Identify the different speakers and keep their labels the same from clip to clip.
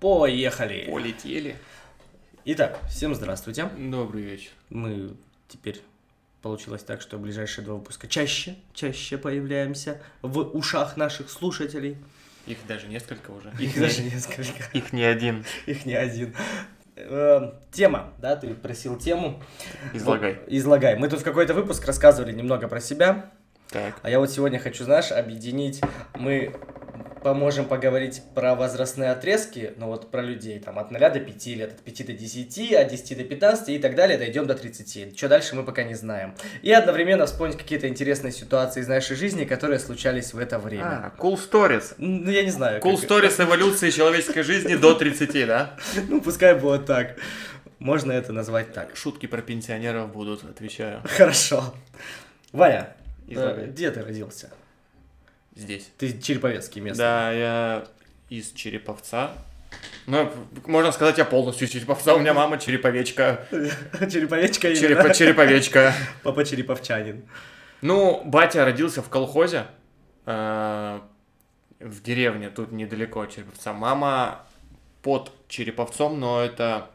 Speaker 1: Поехали!
Speaker 2: Полетели.
Speaker 1: Итак, всем здравствуйте.
Speaker 2: Добрый вечер.
Speaker 1: Мы теперь получилось так, что ближайшие два выпуска чаще, чаще появляемся в ушах наших слушателей.
Speaker 2: Их даже несколько уже.
Speaker 1: Их даже несколько.
Speaker 2: Их не один.
Speaker 1: Их не один. Э, Тема, да, ты просил тему.
Speaker 2: Излагай.
Speaker 1: Вот, Излагай. Мы тут в какой-то выпуск рассказывали немного про себя,
Speaker 2: Так.
Speaker 1: а я вот сегодня хочу, знаешь, объединить. Мы поможем поговорить про возрастные отрезки, ну вот про людей, там, от 0 до 5 лет, от 5 до 10, от 10 до 15 и так далее, дойдем до 30. Что дальше мы пока не знаем. И одновременно вспомнить какие-то интересные ситуации из нашей жизни, которые случались в это время.
Speaker 2: А, cool stories.
Speaker 1: Ну, я не знаю.
Speaker 2: Cool
Speaker 1: как-
Speaker 2: stories эволюции человеческой жизни до 30, да?
Speaker 1: Ну, пускай будет так. Можно это назвать так.
Speaker 2: Шутки про пенсионеров будут, отвечаю.
Speaker 1: Хорошо. Ваня, э, где ты родился?
Speaker 2: Здесь.
Speaker 1: Ты Череповецкий местный.
Speaker 2: Да, я из Череповца. Ну, можно сказать, я полностью из Череповца. У меня мама череповечка.
Speaker 1: Череповечка.
Speaker 2: Черепа- череповечка.
Speaker 1: Папа Череповчанин.
Speaker 2: Ну, батя родился в колхозе, э, в деревне, тут недалеко от Череповца. Мама под Череповцом, но это,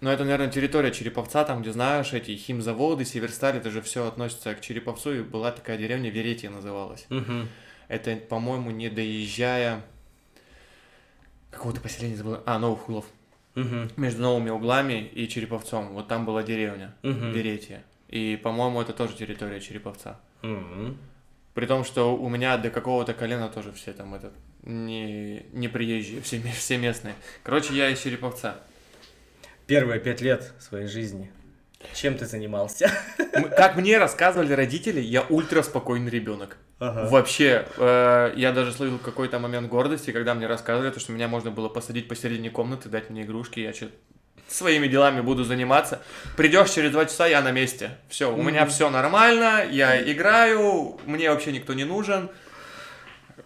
Speaker 2: ну это, наверное, территория Череповца, там, где, знаешь, эти химзаводы, Северсталь, это же все относится к Череповцу, и была такая деревня, Веретье называлась.
Speaker 1: Мгм.
Speaker 2: Это, по-моему, не доезжая... Какого-то поселения забыл. А, Новых Хулов.
Speaker 1: Мгм.
Speaker 2: Между новыми углами и Череповцом. Вот там была деревня,
Speaker 1: Мгм.
Speaker 2: Веретье. И, по-моему, это тоже территория Череповца.
Speaker 1: Мгм.
Speaker 2: При том, что у меня до какого-то колена тоже все там это не, не приезжие, все, все местные. Короче, я из Череповца.
Speaker 1: Первые пять лет своей жизни. Чем ты занимался?
Speaker 2: Как мне рассказывали родители, я ультра спокойный ребенок.
Speaker 1: Ага.
Speaker 2: Вообще, э, я даже словил какой-то момент гордости, когда мне рассказывали, то, что меня можно было посадить посередине комнаты, дать мне игрушки, я что своими делами буду заниматься. Придешь через два часа, я на месте. Все, у меня все нормально, я играю, мне вообще никто не нужен.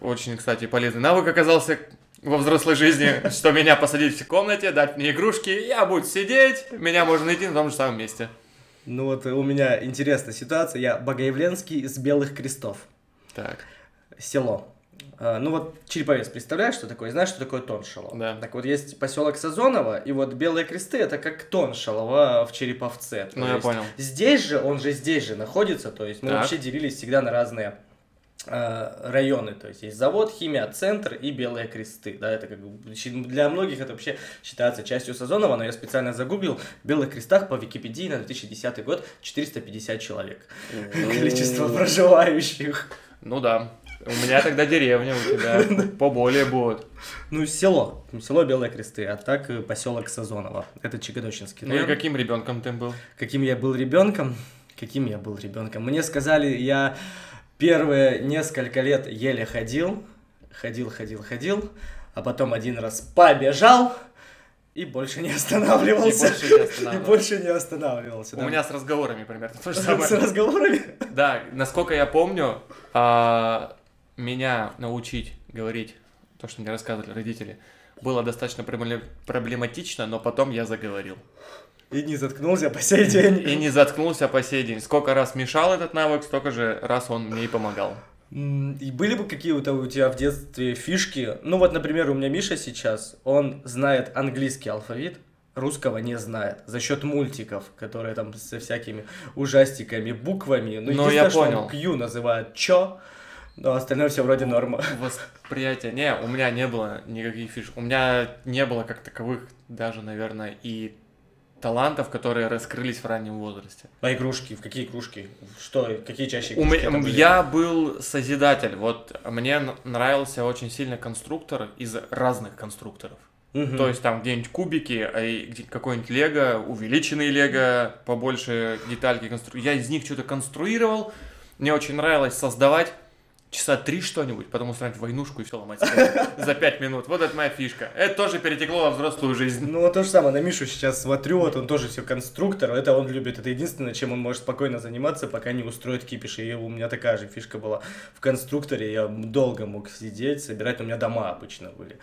Speaker 2: Очень, кстати, полезный навык оказался во взрослой жизни, что меня посадить в комнате, дать мне игрушки, я буду сидеть, меня можно найти на том же самом месте.
Speaker 1: Ну вот у меня интересная ситуация. Я Богоявленский из Белых Крестов.
Speaker 2: Так,
Speaker 1: Село. А, Ну вот Череповец, представляешь, что такое? Знаешь, что такое Тоншилово?
Speaker 2: Да.
Speaker 1: Так вот есть поселок Сазоново, и вот Белые Кресты это как Тоншилово в Череповце. То
Speaker 2: ну я понял.
Speaker 1: Здесь же, он же здесь же находится, то есть мы
Speaker 2: Так.
Speaker 1: вообще делились всегда на разные э, районы, то есть есть завод, химия, центр и белые кресты, да, это как бы для многих это вообще считается частью Сазонова, но я специально загуглил, в белых крестах по Википедии на 2010 год 450 человек, количество проживающих.
Speaker 2: Ну да. У меня тогда деревня, у тебя поболее будет.
Speaker 1: Ну, село, село Белые Кресты, а так э, поселок Сазоново, это Чигодочинский
Speaker 2: Ну и каким ребенком ты был?
Speaker 1: каким я был ребенком, каким я был ребенком. Мне сказали, я первые несколько лет еле ходил, ходил, ходил, ходил, а потом один раз побежал и больше не останавливался.
Speaker 2: И больше не
Speaker 1: И
Speaker 2: останавливался.
Speaker 1: больше не останавливался.
Speaker 2: У
Speaker 1: да.
Speaker 2: меня с разговорами примерно то же
Speaker 1: с
Speaker 2: самое.
Speaker 1: разговорами.
Speaker 2: Да, насколько я помню, а, меня научить говорить то, что мне рассказывали родители, было достаточно пробле- проблематично, но потом я заговорил.
Speaker 1: И не заткнулся по сей день.
Speaker 2: И не заткнулся по сей день. Сколько раз мешал этот навык, столько же раз он мне и помогал.
Speaker 1: И были бы какие-то у тебя в детстве фишки? Ну вот, например, у меня Миша сейчас, он знает английский алфавит, русского не знает. За счет мультиков, которые там со всякими ужастиками, буквами. Ну,
Speaker 2: Ну,
Speaker 1: единственное,
Speaker 2: я понял.
Speaker 1: Q называет чё, но остальное все вроде норма.
Speaker 2: Восприятие. Не, у меня не было никаких фиш. У меня не было как таковых даже, наверное, и талантов, которые раскрылись в раннем возрасте.
Speaker 1: А игрушки? В какие игрушки? Что? Какие чаще
Speaker 2: У
Speaker 1: игрушки?
Speaker 2: ме-
Speaker 1: это были?
Speaker 2: Я был созидатель. Вот мне нравился очень сильно конструктор из разных конструкторов.
Speaker 1: Мгм.
Speaker 2: То есть там где-нибудь кубики, а какой-нибудь лего, увеличенный лего, побольше детальки констру... Я из них что-то конструировал. Мне очень нравилось создавать часа три что-нибудь, потом устраивать войнушку и все ломать за пять минут. Вот это моя фишка. Это тоже перетекло во взрослую жизнь.
Speaker 1: Ну, то же самое, на Мишу сейчас смотрю, вот он тоже все конструктор, это он любит, это единственное, чем он может спокойно заниматься, пока не устроит кипиш, и у меня такая же фишка была в конструкторе, я долго мог сидеть, собирать, у меня дома обычно были.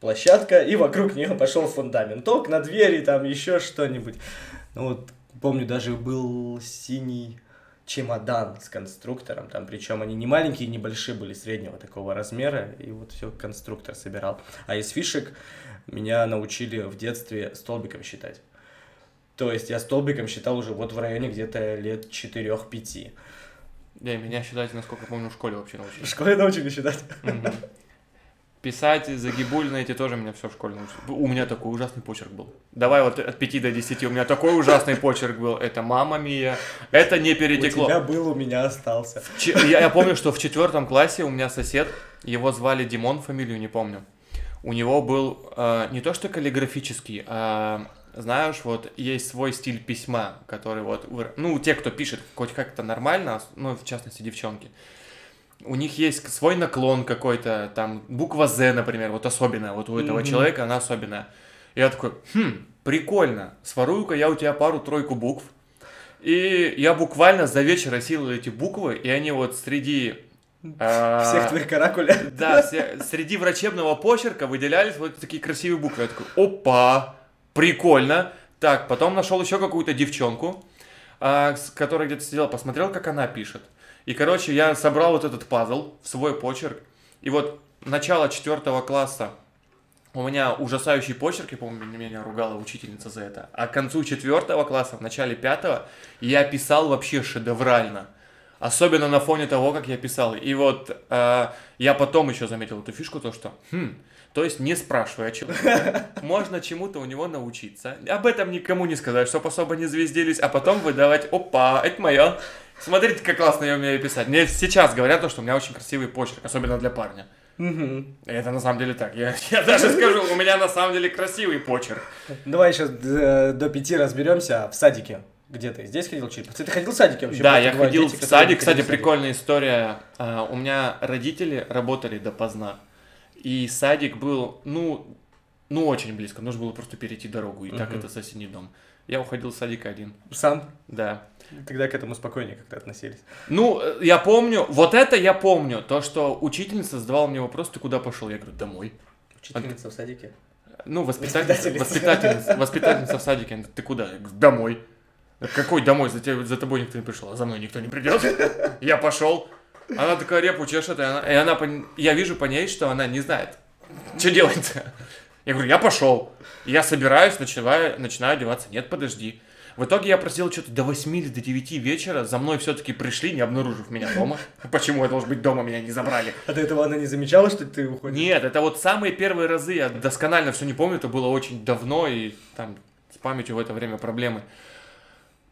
Speaker 1: Площадка, и вокруг нее пошел фундамент, окна, двери, там еще что-нибудь. Ну вот, помню, даже был синий чемодан с конструктором, там, причем они не маленькие, не большие были, среднего такого размера, и вот все конструктор собирал. А из фишек меня научили в детстве столбиком считать. То есть я столбиком считал уже вот в районе где-то лет 4-5.
Speaker 2: Не, меня считать, насколько помню, в школе вообще научили.
Speaker 1: В школе научили считать?
Speaker 2: Мгм. Писать загибульно эти тоже меня все в школе научили. У меня такой ужасный почерк был. Давай вот от 5 до 10 у меня такой ужасный почерк был. Это мама мия. Это не
Speaker 1: У
Speaker 2: перетекло.
Speaker 1: тебя был, у меня остался.
Speaker 2: Че- Я, я помню, что в четвертом классе у меня сосед, его звали Димон, фамилию не помню. У него был э, не то что каллиграфический, а знаешь, вот есть свой стиль письма, который вот, ну, те, кто пишет хоть как-то нормально, ну, в частности, девчонки, у них есть свой наклон какой-то, там, буква З, например, вот особенная, вот у этого
Speaker 1: Мгм.
Speaker 2: человека она особенная. Я такой, хм, прикольно, сворую-ка я у тебя пару-тройку букв, и я буквально за вечер осилил эти буквы, и они вот среди... а,
Speaker 1: Всех твоих каракуля.
Speaker 2: Да, все- среди врачебного почерка выделялись вот такие красивые буквы. Я такой, опа, прикольно. Так, потом нашел еще какую-то девчонку, а, с которой где-то сидел, посмотрел, как она пишет. И, короче, я собрал вот этот пазл в свой почерк. И вот начало четвертого класса у меня ужасающий почерк, я помню, меня ругала учительница за это. А к концу четвертого класса, в начале пятого, я писал вообще шедеврально. Особенно на фоне того, как я писал. И вот э, я потом еще заметил эту фишку, то что, хм, то есть не спрашивая человека, можно чему-то у него научиться. Об этом никому не сказать, чтоб особо не звездились, а потом выдавать, опа, это мое. Смотрите, как классно я умею писать. Мне сейчас говорят, то, что у меня очень красивый почерк, особенно для парня. И Это на самом деле так. Я, я даже скажу, у меня на самом деле красивый почерк.
Speaker 1: Давай сейчас до пяти разберемся в садике. Где ты? Здесь ходил чуть? Ты ходил в садике вообще?
Speaker 2: Да, я ходил
Speaker 1: дети,
Speaker 2: в садик. Кстати,
Speaker 1: ходили в садик.
Speaker 2: прикольная история. А, У меня родители работали допоздна. И садик был, ну, ну, очень близко. Нужно было просто перейти дорогу. И так это соседний дом. Я уходил в садик один.
Speaker 1: Сам?
Speaker 2: Да.
Speaker 1: Тогда к этому спокойнее как-то относились.
Speaker 2: Ну, э, я помню, вот это я помню. То, что учительница задавала мне вопрос, ты куда пошел? Я говорю, домой.
Speaker 1: Учительница в садике.
Speaker 2: Ну, воспитательница,
Speaker 1: Воспитательница.
Speaker 2: воспитательница, в садике. Она ты куда? Я говорю, домой. Какой домой? За, тебя, за тобой никто не пришел, а за мной никто не придет. Я пошел. Она такая репу чешет, и она, и она я вижу по ней, что она не знает, что делать-то. Я говорю, я пошел. Я собираюсь, начинаю, начинаю одеваться. Нет, подожди. В итоге я просидел что-то до 8 или до 9 вечера. За мной все-таки пришли, не обнаружив меня дома. Почему я должен быть дома, меня не забрали?
Speaker 1: А до этого она не замечала, что ты уходишь?
Speaker 2: Нет, это вот самые первые разы, я досконально все не помню, это было очень давно, и там с памятью в это время проблемы.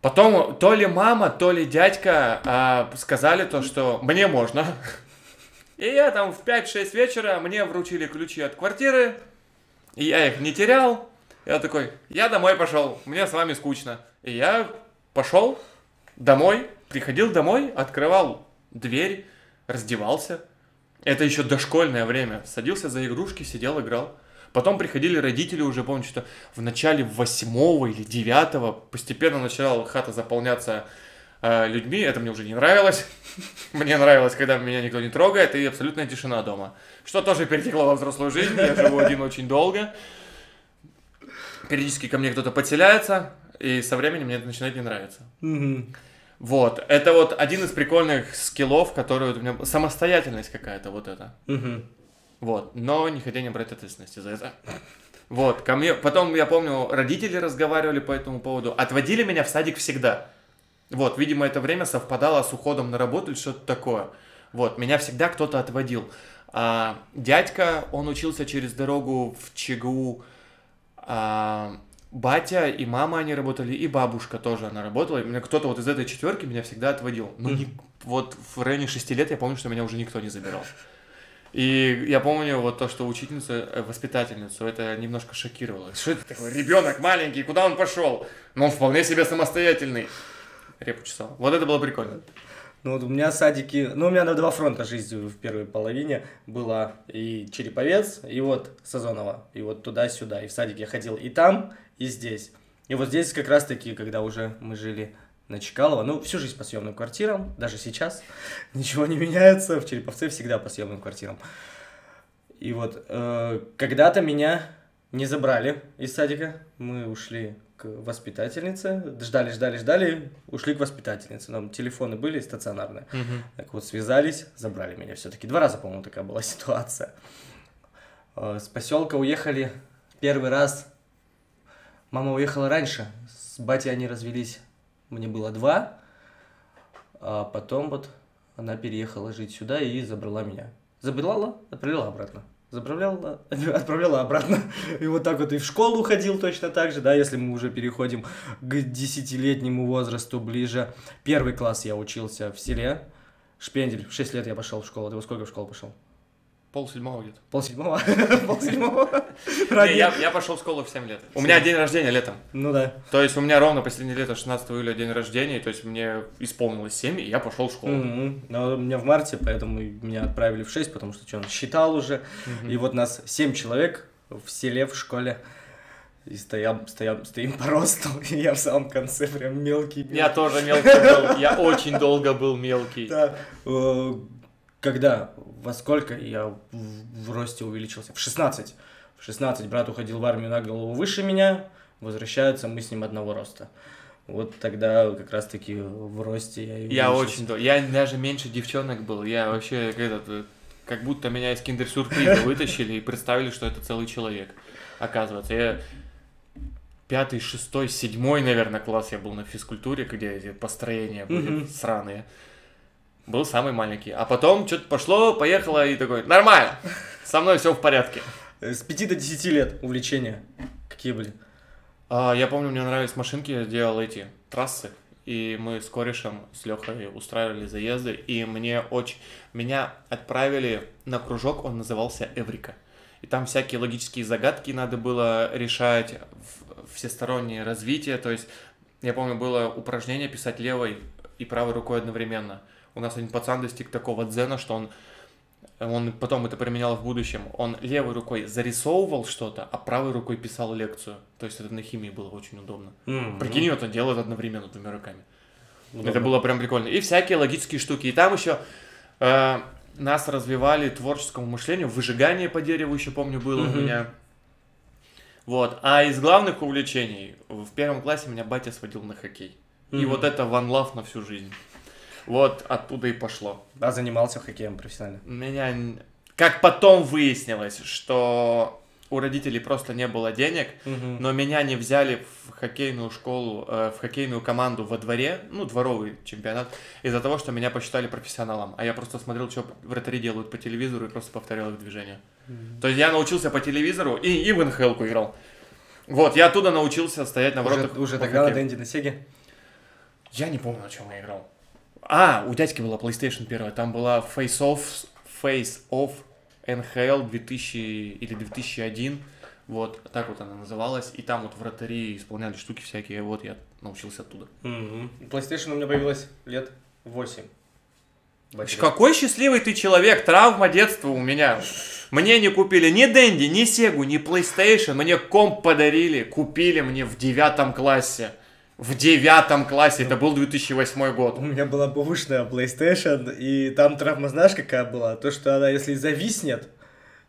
Speaker 2: Потом то ли мама, то ли дядька а, сказали то, что мне можно. И я там в 5-6 вечера, мне вручили ключи от квартиры, и я их не терял. Я такой, я домой пошел, мне с вами скучно. И я пошел домой, приходил домой, открывал дверь, раздевался. Это еще дошкольное время. Садился за игрушки, сидел, играл. Потом приходили родители уже, помню, что в начале восьмого или девятого постепенно начала хата заполняться э, людьми. Это мне уже не нравилось. Мне нравилось, когда меня никто не трогает, и абсолютная тишина дома. Что тоже перетекло во взрослую жизнь. Я живу один очень долго. Периодически ко мне кто-то подселяется, и со временем мне это начинает не нравиться.
Speaker 1: Мгм.
Speaker 2: Вот, это вот один из прикольных скиллов, который у меня... Самостоятельность какая-то вот это.
Speaker 1: Мгм.
Speaker 2: Вот, но не хотя не брать ответственности за это. Вот, ко мне... Потом, я помню, родители разговаривали по этому поводу. Отводили меня в садик всегда. Вот, видимо, это время совпадало с уходом на работу или что-то такое. Вот, меня всегда кто-то отводил. А, дядька, он учился через дорогу в ЧГУ. А, батя и мама они работали, и бабушка тоже она работала. И меня кто-то вот из этой четверки меня всегда отводил. Ну, не- вот в районе шести лет я помню, что меня уже никто не забирал. И я помню вот то, что учительницу, э, воспитательницу, это немножко шокировало. Что это такое? Ребенок маленький, куда он пошел? Но он вполне себе самостоятельный. Репу чесал. Вот это было прикольно.
Speaker 1: Ну вот у меня садики, ну у меня на два фронта жизнь в первой половине была и Череповец, и вот Сазонова, и вот туда-сюда, и в садик я ходил и там, и здесь. И вот здесь как раз таки, когда уже мы жили на Чкалова, ну всю жизнь по съемным квартирам, даже сейчас ничего не меняется, в Череповце всегда по съемным квартирам. И вот э, когда-то меня не забрали из садика, мы ушли к воспитательнице, ждали, ждали, ждали, ушли к воспитательнице. Нам телефоны были стационарные.
Speaker 2: Мгм.
Speaker 1: Так вот, связались, забрали меня все-таки. Два раза, по-моему, такая была ситуация. Э, С поселка уехали первый раз. Мама уехала раньше. С батей они развелись. Мне было два. А потом вот она переехала жить сюда и забрала меня. Забрала, отправила обратно. Забрала, отправляла обратно. И вот так вот и в школу ходил точно так же, да, если мы уже переходим к десятилетнему возрасту ближе. Первый класс я учился в селе. Шпендель, в 6 лет я пошел в школу. Ты во сколько в школу пошел?
Speaker 2: Пол седьмого где-то.
Speaker 1: Пол седьмого? Пол седьмого?
Speaker 2: Я, пошел в школу в 7 лет. У меня день рождения летом.
Speaker 1: Ну да.
Speaker 2: То есть у меня ровно последнее лето, 16 июля, день рождения, то есть мне исполнилось 7, и я пошел в школу.
Speaker 1: Но у меня в марте, поэтому меня отправили в 6, потому что что, он считал уже. И вот нас 7 человек в селе, в школе. И стоям, стоям, стоим по росту, и я в самом конце прям мелкий.
Speaker 2: Я тоже мелкий был, я очень долго был мелкий.
Speaker 1: Да. Когда? Во сколько я в, в росте увеличился? В 16. В 16 брат уходил в армию на голову выше меня, возвращаются мы с ним одного роста. Вот тогда как раз-таки в росте я и
Speaker 2: Я очень я даже меньше девчонок был, я вообще этот, э, как будто меня из киндер-сюрприза вытащили и представили, что это целый человек. Оказывается, я пятый, шестой, седьмой, наверное, класс я был на физкультуре, где эти построения были сраные. Был самый маленький. А потом что-то пошло, поехало и такой, нормально, со мной все в порядке.
Speaker 1: Э, С 5 до 10 лет увлечения какие были?
Speaker 2: А, я помню, мне нравились машинки, я делал эти трассы, и мы с корешем, с Лехой устраивали заезды, и мне очень... Меня отправили на кружок, он назывался Эврика. И там всякие логические загадки надо было решать, в- всестороннее развитие, то есть, я помню, было упражнение писать левой и правой рукой одновременно. У нас один пацан достиг такого дзена, что он он потом это применял в будущем. Он левой рукой зарисовывал что-то, а правой рукой писал лекцию. То есть это на химии было очень удобно.
Speaker 1: М,
Speaker 2: Прикинь, вот он делает одновременно двумя руками.
Speaker 1: удобно.
Speaker 2: Это было прям прикольно. И всякие логические штуки. И там еще э, нас развивали творческому мышлению. Выжигание по дереву еще помню было у
Speaker 1: Мгм.
Speaker 2: меня. Вот. А из главных увлечений в первом классе меня батя сводил на хоккей. И
Speaker 1: Мгм.
Speaker 2: вот это ван лав на всю жизнь. Вот оттуда и пошло.
Speaker 1: А занимался хоккеем профессионально?
Speaker 2: Меня, как потом выяснилось, что у родителей просто не было денег, но меня не взяли в хоккейную школу, э, в хоккейную команду во дворе, ну, дворовый чемпионат, из-за того, что меня посчитали профессионалом. А я просто смотрел, что вратари делают по телевизору и просто повторял их движения. То есть я научился по телевизору и, и в нхл играл. Вот, я оттуда научился стоять на
Speaker 1: Уже,
Speaker 2: воротах.
Speaker 1: уже
Speaker 2: по
Speaker 1: тогда на
Speaker 2: хоккею.
Speaker 1: Дэнди на Сеге?
Speaker 2: Я не помню, на чем я играл. А, у дядьки была PlayStation первая. Там была Face Off, Face Off NHL 2000 или 2001. Вот, так вот она называлась. И там вот вратари исполняли штуки всякие. Вот я научился оттуда.
Speaker 1: Мгм. PlayStation у меня появилась лет 8.
Speaker 2: Какой счастливый ты человек, травма детства у меня. Мне не купили ни Дэнди, ни Сегу, ни PlayStation. Мне комп подарили, купили мне в девятом классе. В девятом классе, это был 2008 год.
Speaker 1: У меня была бэушная PlayStation, и там травма знаешь какая была? То, что она если зависнет,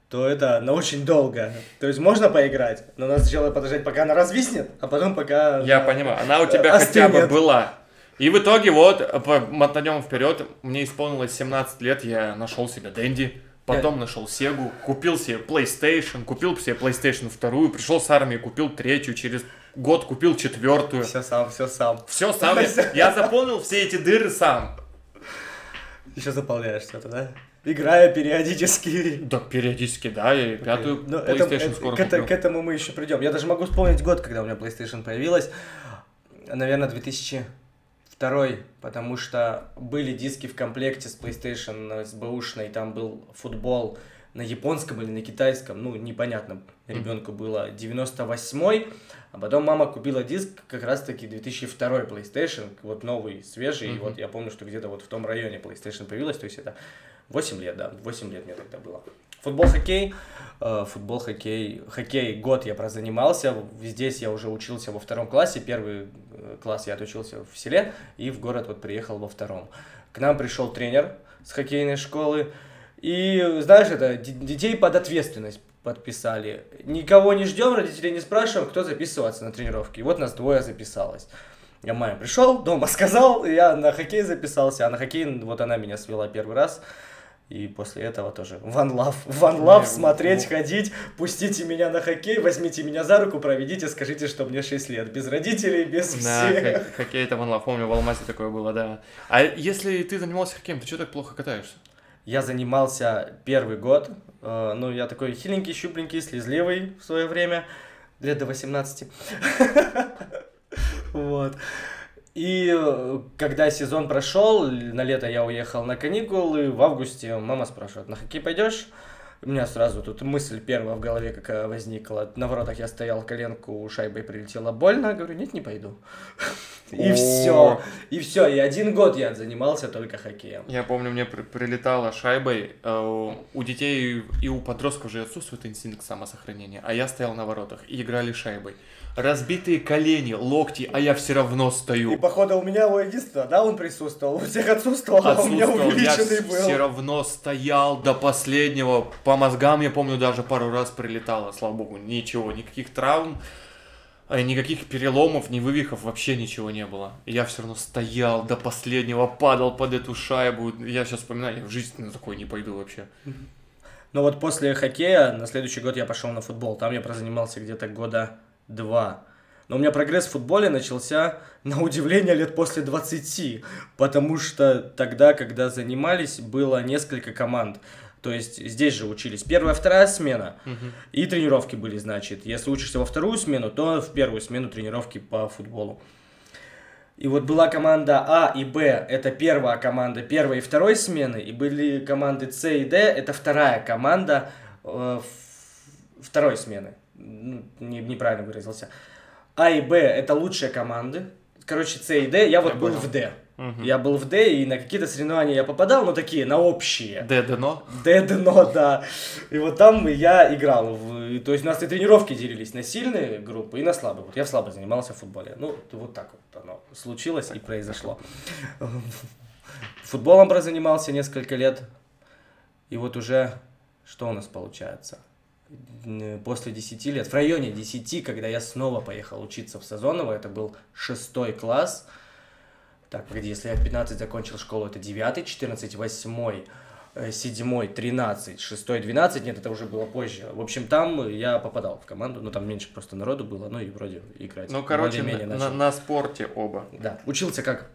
Speaker 1: то это на очень долго. То есть можно поиграть, но надо сначала подождать, пока она развиснет, а потом пока...
Speaker 2: Я
Speaker 1: она-
Speaker 2: понимаю, она у тебя хотя бы была. И в итоге вот, мотанем вперед, мне исполнилось 17 лет, я нашел себе Дэнди, потом нашел Сегу, купил себе PlayStation, купил себе PlayStation вторую, пришел с армии, купил третью, через год купил четвертую.
Speaker 1: Все сам, все сам.
Speaker 2: Все сам, я, я заполнил все эти дыры сам.
Speaker 1: Еще заполняешь что-то, да? Играя периодически.
Speaker 2: Да, периодически, да, я и пятую
Speaker 1: Ну,
Speaker 2: PlayStation
Speaker 1: это-
Speaker 2: скоро
Speaker 1: к,
Speaker 2: куплю.
Speaker 1: к этому мы еще придем. Я даже могу вспомнить год, когда у меня PlayStation появилась. Наверное, 2002, потому что были диски в комплекте с PlayStation, с бэушной, там был футбол на японском или на китайском, ну, непонятно, ребенку было 98-й, а потом мама купила диск как раз-таки 2002 PlayStation, вот новый, свежий, и
Speaker 2: Мгм.
Speaker 1: вот я помню, что где-то вот в том районе PlayStation появилась, то есть это 8 лет, да, 8 лет мне тогда было. Футбол, хоккей, э, футбол, хоккей, хоккей год я прозанимался, здесь я уже учился во втором классе, первый э, класс я отучился в селе, и в город вот приехал во втором. К нам пришел тренер с хоккейной школы, и, знаешь, это детей под ответственность подписали. Никого не ждем, родителей не спрашиваем, кто записываться на тренировки. И вот нас двое записалось. Я маме пришел, дома сказал, я на хоккей записался, а на хоккей вот она меня свела первый раз. И после этого тоже One Love. One Love, смотреть, ходить, пустите меня на хоккей, возьмите меня за руку, проведите, скажите, что мне 6 лет. Без родителей, без
Speaker 2: Да,
Speaker 1: всех.
Speaker 2: хо- хоккей это One Love, помню, в Алмате такое было, да. А если ты занимался хоккеем, ты что так плохо катаешься?
Speaker 1: Я занимался первый год. э, Ну, я такой хиленький, щупленький, слезливый в свое время. Лет до 18. Вот. И э, когда сезон прошел, на лето я уехал на каникулы, в августе мама спрашивает, на хоккей пойдешь? У меня сразу тут мысль первая в голове какая возникла. На воротах я стоял, коленку шайбой прилетела больно. Говорю, нет, не пойду. И все. И все. И один год я занимался только хоккеем.
Speaker 2: Я помню, мне при- прилетала шайбой. э, У детей и у подростков же отсутствует инстинкт самосохранения, а я стоял на воротах и играли шайбой. Разбитые колени, локти, а я все равно
Speaker 1: И
Speaker 2: стою.
Speaker 1: походу у меня у единства, да, он присутствовал, у всех отсутствовал, а у меня
Speaker 2: Отсутствовал. Я
Speaker 1: увеличенный был.
Speaker 2: все равно стоял до последнего. По мозгам, я помню, даже пару раз прилетало, слава богу. Ничего, никаких травм, э, никаких переломов, ни вывихов, вообще ничего не было. И я все равно стоял до последнего, падал под эту шайбу. Я сейчас вспоминаю, я в жизни на такой не пойду вообще.
Speaker 1: Но вот после хоккея на следующий год я пошел на футбол. Там я прозанимался где-то года два. Но у меня прогресс в футболе начался, на удивление, лет после 20. Потому что тогда, когда занимались, было несколько команд. То есть здесь же учились первая, вторая смена. И тренировки были, значит. Если учишься во вторую смену, то в первую смену тренировки по футболу. И вот была команда А и Б, это первая команда первой и второй смены, и были команды С и Д, это вторая команда э, второй смены. Ну, не- неправильно выразился. А и Б это лучшие команды. Короче, С и Д, я вот
Speaker 2: Я
Speaker 1: был
Speaker 2: понял.
Speaker 1: в Д.
Speaker 2: Мгм.
Speaker 1: Я был в Д, и на какие-то соревнования я попадал, но такие, на общие.
Speaker 2: Д, дно.
Speaker 1: Дедно, да. И вот там я играл. В... То есть у нас и тренировки делились на сильные группы и на слабые. Вот я в слабой занимался в футболе. Ну, вот так вот оно случилось и произошло. Футболом прозанимался несколько лет. И вот уже что у нас получается? После 10 лет, в районе 10, когда я снова поехал учиться в Сазоново, это был шестой класс. Так, погоди, если я в 15 закончил школу, это 9, 14, 8, э, седьмой, 13, шестой, 12, нет, это уже было позже. В общем, там я попадал в команду, но там меньше просто народу было, ну и вроде играть.
Speaker 2: Ну, короче, на, на- на спорте оба.
Speaker 1: Да, учился как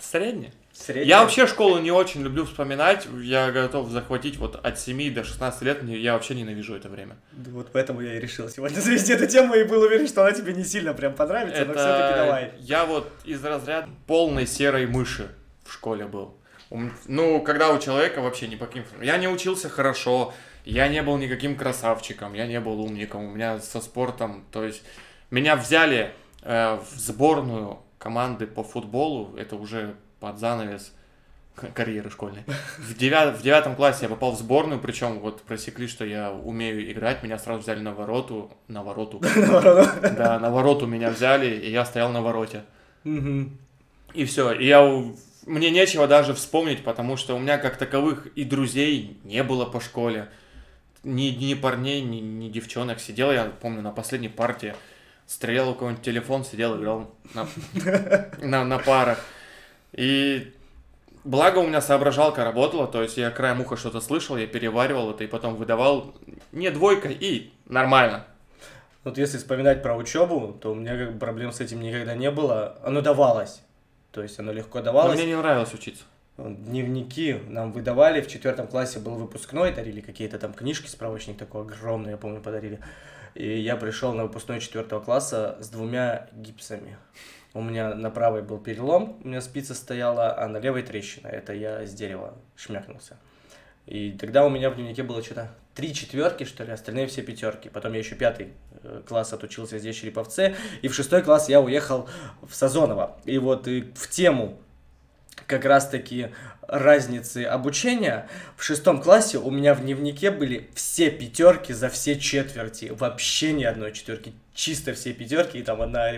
Speaker 2: Средне.
Speaker 1: Средний.
Speaker 2: Я вообще школу не очень люблю вспоминать. Я готов захватить вот от 7 до 16 лет. Мне- Я вообще ненавижу это время.
Speaker 1: Да Вот поэтому я и решил сегодня завести эту тему и был уверен, что она тебе не сильно прям понравится, но все-таки давай.
Speaker 2: Я вот из разряда полной серой мыши в школе был. Ну, когда у человека вообще ни по каким... Я не учился хорошо, я не был никаким красавчиком, я не был умником, у меня со спортом... То есть меня взяли э, в сборную команды по футболу, это уже под занавес карьеры школьной. В, девят- в девятом классе я попал в сборную, причем вот просекли, что я умею играть, меня сразу взяли на вороту, на вороту, да, на вороту меня взяли, и я стоял на вороте. И все. И я мне нечего даже вспомнить, потому что у меня как таковых и друзей не было по школе. Ни, ни парней, ни, ни девчонок. Сидел я, помню, на последней партии, стрелял у кого-нибудь телефон, сидел, играл на, на, на парах. И благо у меня соображалка работала, то есть я краем уха что-то слышал, я переваривал это и потом выдавал не двойка и нормально.
Speaker 1: Вот если вспоминать про учебу, то у меня как проблем с этим никогда не было. Оно давалось. То есть оно легко
Speaker 2: Но
Speaker 1: давалось.
Speaker 2: мне не нравилось учиться.
Speaker 1: Дневники нам выдавали, в четвертом классе был выпускной, дарили какие-то там книжки, справочник такой огромный, я помню, подарили. И я пришел на выпускной четвертого класса с двумя гипсами. У меня на правой был перелом, у меня спица стояла, а на левой трещина. Это я с дерева шмякнулся. И тогда у меня в дневнике было что-то три четверки, что ли, остальные все пятерки. Потом я еще пятый э, класс отучился здесь, в Череповце. И в шестой класс я уехал в Сазоново. И вот и в тему как раз-таки разницы обучения, в шестом классе у меня в дневнике были все пятерки за все четверти. Вообще ни одной четверки. Чисто все пятерки. И там одна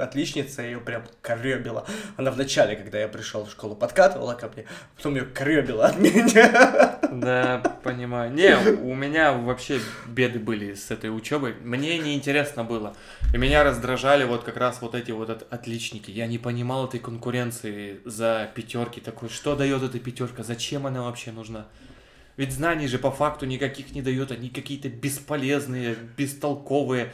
Speaker 1: отличница ее прям коребила. Она в начале, когда я пришел в школу, подкатывала ко мне, потом ее коребила от меня.
Speaker 2: Да, понимаю. Не, у меня вообще беды были с этой учебой. Мне неинтересно было. И меня раздражали вот как раз вот эти вот отличники. Я не понимал этой конкуренции за пятерки. Такой, что дает эта пятерка? Зачем она вообще нужна? Ведь знаний же по факту никаких не дает, они какие-то бесполезные, бестолковые.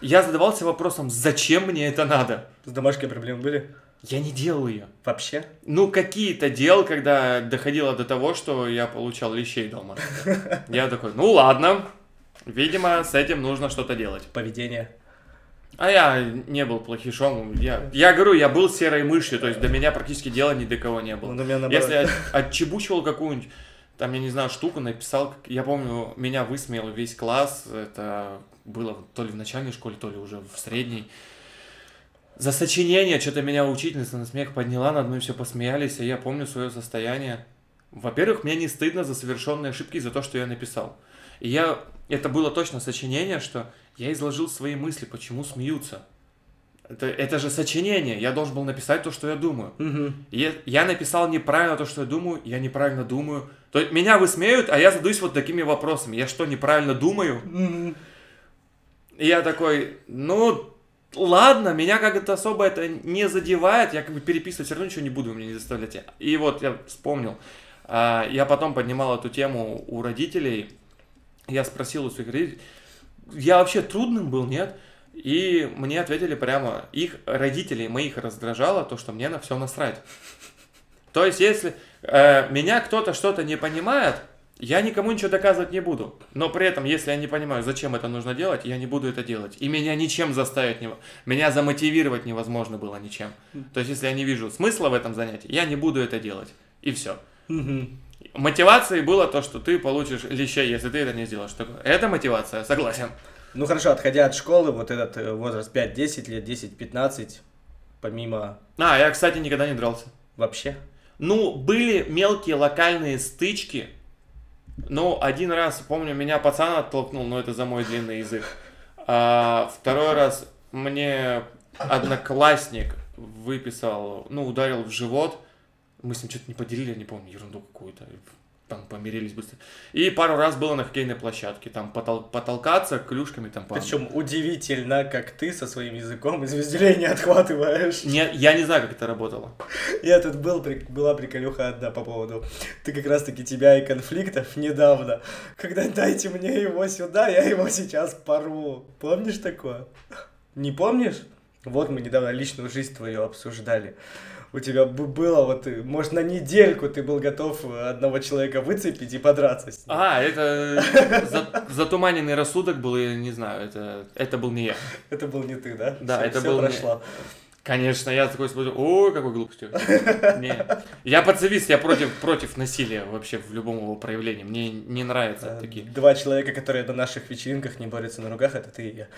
Speaker 2: Я задавался вопросом, зачем мне это надо?
Speaker 1: С домашними проблемы были?
Speaker 2: Я не делал ее.
Speaker 1: Вообще?
Speaker 2: Ну, какие-то дел, когда доходило до того, что я получал лещей дома. Я такой, ну ладно, видимо, с этим нужно что-то делать.
Speaker 1: Поведение.
Speaker 2: А я не был плохишом. Я, я говорю, я был серой мышью, то есть до меня практически дела ни до кого не было. Ну, Если я отчебучивал какую-нибудь, там, я не знаю, штуку, написал, я помню, меня высмеял весь класс, это было то ли в начальной школе, то ли уже в средней. За сочинение что-то меня учительница на смех подняла, над мной все посмеялись, и я помню свое состояние. Во-первых, мне не стыдно за совершенные ошибки, за то, что я написал. И я, это было точно сочинение, что я изложил свои мысли, почему смеются. Это, это же сочинение, я должен был написать то, что я думаю. Угу. Я, я написал неправильно то, что я думаю, я неправильно думаю. То есть меня высмеют, а я задаюсь вот такими вопросами. Я что, неправильно думаю? Угу. И я такой, ну, ладно, меня как-то особо это не задевает, я как бы переписывать все равно ничего не буду, мне не заставлять. И вот я вспомнил, а, я потом поднимал эту тему у родителей, я спросил у своих родителей, я вообще трудным был, нет? И мне ответили прямо, их родителей моих раздражало то, что мне на все насрать. То есть, если э, меня кто-то что-то не понимает, я никому ничего доказывать не буду. Но при этом, если я не понимаю, зачем это нужно делать, я не буду это делать. И меня ничем заставить, не... меня замотивировать невозможно было ничем. То есть, если я не вижу смысла в этом занятии, я не буду это делать. И все. Мотивацией было то, что ты получишь лещей, если ты это не сделаешь. Это мотивация, согласен.
Speaker 1: Ну хорошо, отходя от школы, вот этот э, возраст 5-10 лет, 10-15, помимо...
Speaker 2: А, я, кстати, никогда не дрался.
Speaker 1: Вообще?
Speaker 2: Ну, были мелкие локальные стычки, ну, один раз, помню, меня пацан оттолкнул, но это за мой длинный язык. А второй раз мне одноклассник выписал, ну, ударил в живот. Мы с ним что-то не поделили, не помню, ерунду какую-то там помирились быстро. И пару раз было на хоккейной площадке, там потол потолкаться клюшками там.
Speaker 1: Причем удивительно, как ты со своим языком из везделей не отхватываешь.
Speaker 2: Не, я не знаю, как это работало.
Speaker 1: Я тут был, была приколюха одна по поводу, ты как раз таки тебя и конфликтов недавно, когда дайте мне его сюда, я его сейчас порву. Помнишь такое? Не помнишь? Вот мы недавно личную жизнь твою обсуждали у тебя было вот, э, может, на недельку ты был готов одного человека выцепить и подраться с
Speaker 2: ним. А, это затуманенный рассудок был, я не знаю, это, это был не я.
Speaker 1: Это был не ты, да?
Speaker 2: Да, это был прошло. Конечно, я такой смотрю, ой, какой глупостью. Не. Я пацифист, я против, против насилия вообще в любом его проявлении. Мне не нравятся а, такие.
Speaker 1: Два человека, которые на наших вечеринках не борются на руках, это ты и я.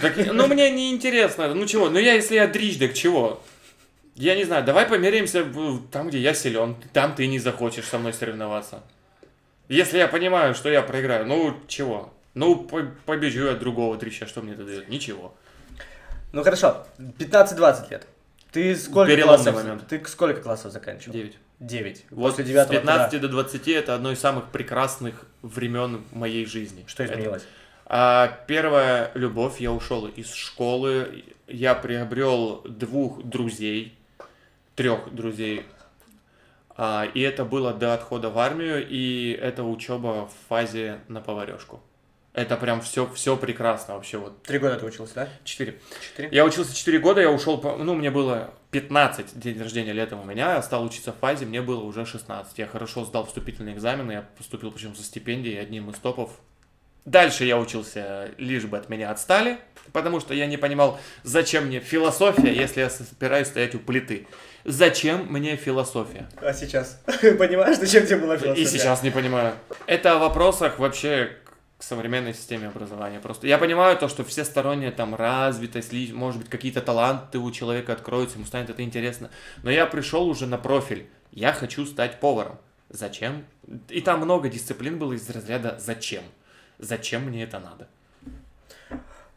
Speaker 2: Так, ну, мне не интересно. Ну чего? Ну я, если я дрищ, так чего? Я не знаю, давай померяемся там, где я силен. Там ты не захочешь со мной соревноваться. Если я понимаю, что я проиграю, ну чего? Ну, побежу я другого треща, что мне это дает? Ничего.
Speaker 1: Ну хорошо, 15-20 лет. Ты сколько классов, момент. Ты сколько классов заканчивал?
Speaker 2: 9.
Speaker 1: 9.
Speaker 2: Вот После 9 с 15 куда? до 20 это одно из самых прекрасных времен моей жизни.
Speaker 1: Что изменилось?
Speaker 2: А, первая любовь, я ушел из школы, я приобрел двух друзей, трех друзей. А, и это было до отхода в армию, и это учеба в фазе на поварешку. Это прям все, все прекрасно вообще. Вот.
Speaker 1: Три года ты учился, да?
Speaker 2: Четыре. Четыре? Я учился четыре года, я ушел, ну, мне было 15, день рождения летом у меня, я стал учиться в фазе, мне было уже 16. Я хорошо сдал вступительные экзамены, я поступил причем со стипендией, одним из топов. Дальше я учился, лишь бы от меня отстали, потому что я не понимал, зачем мне философия, если я собираюсь стоять у плиты. Зачем мне философия?
Speaker 1: А сейчас? Понимаешь, зачем тебе была философия?
Speaker 2: И сейчас не понимаю. Это о вопросах вообще к современной системе образования. Просто я понимаю то, что всесторонняя там развитость, может быть, какие-то таланты у человека откроются, ему станет это интересно. Но я пришел уже на профиль Я хочу стать поваром. Зачем? И там много дисциплин было из разряда «зачем?». Зачем мне это надо?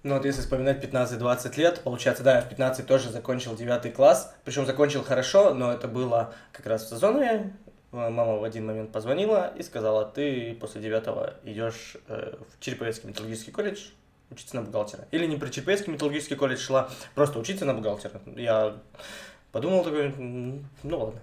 Speaker 1: Ну вот если вспоминать 15-20 лет, получается, да, я в 15 тоже закончил 9 класс, причем закончил хорошо, но это было как раз в сезоне. Мама в один момент позвонила и сказала, ты после 9 идешь э, в Череповецкий металлургический колледж учиться на бухгалтера. Или не при Череповецкий металлургический колледж шла, просто учиться на бухгалтера. Я Подумал такой, ну ладно.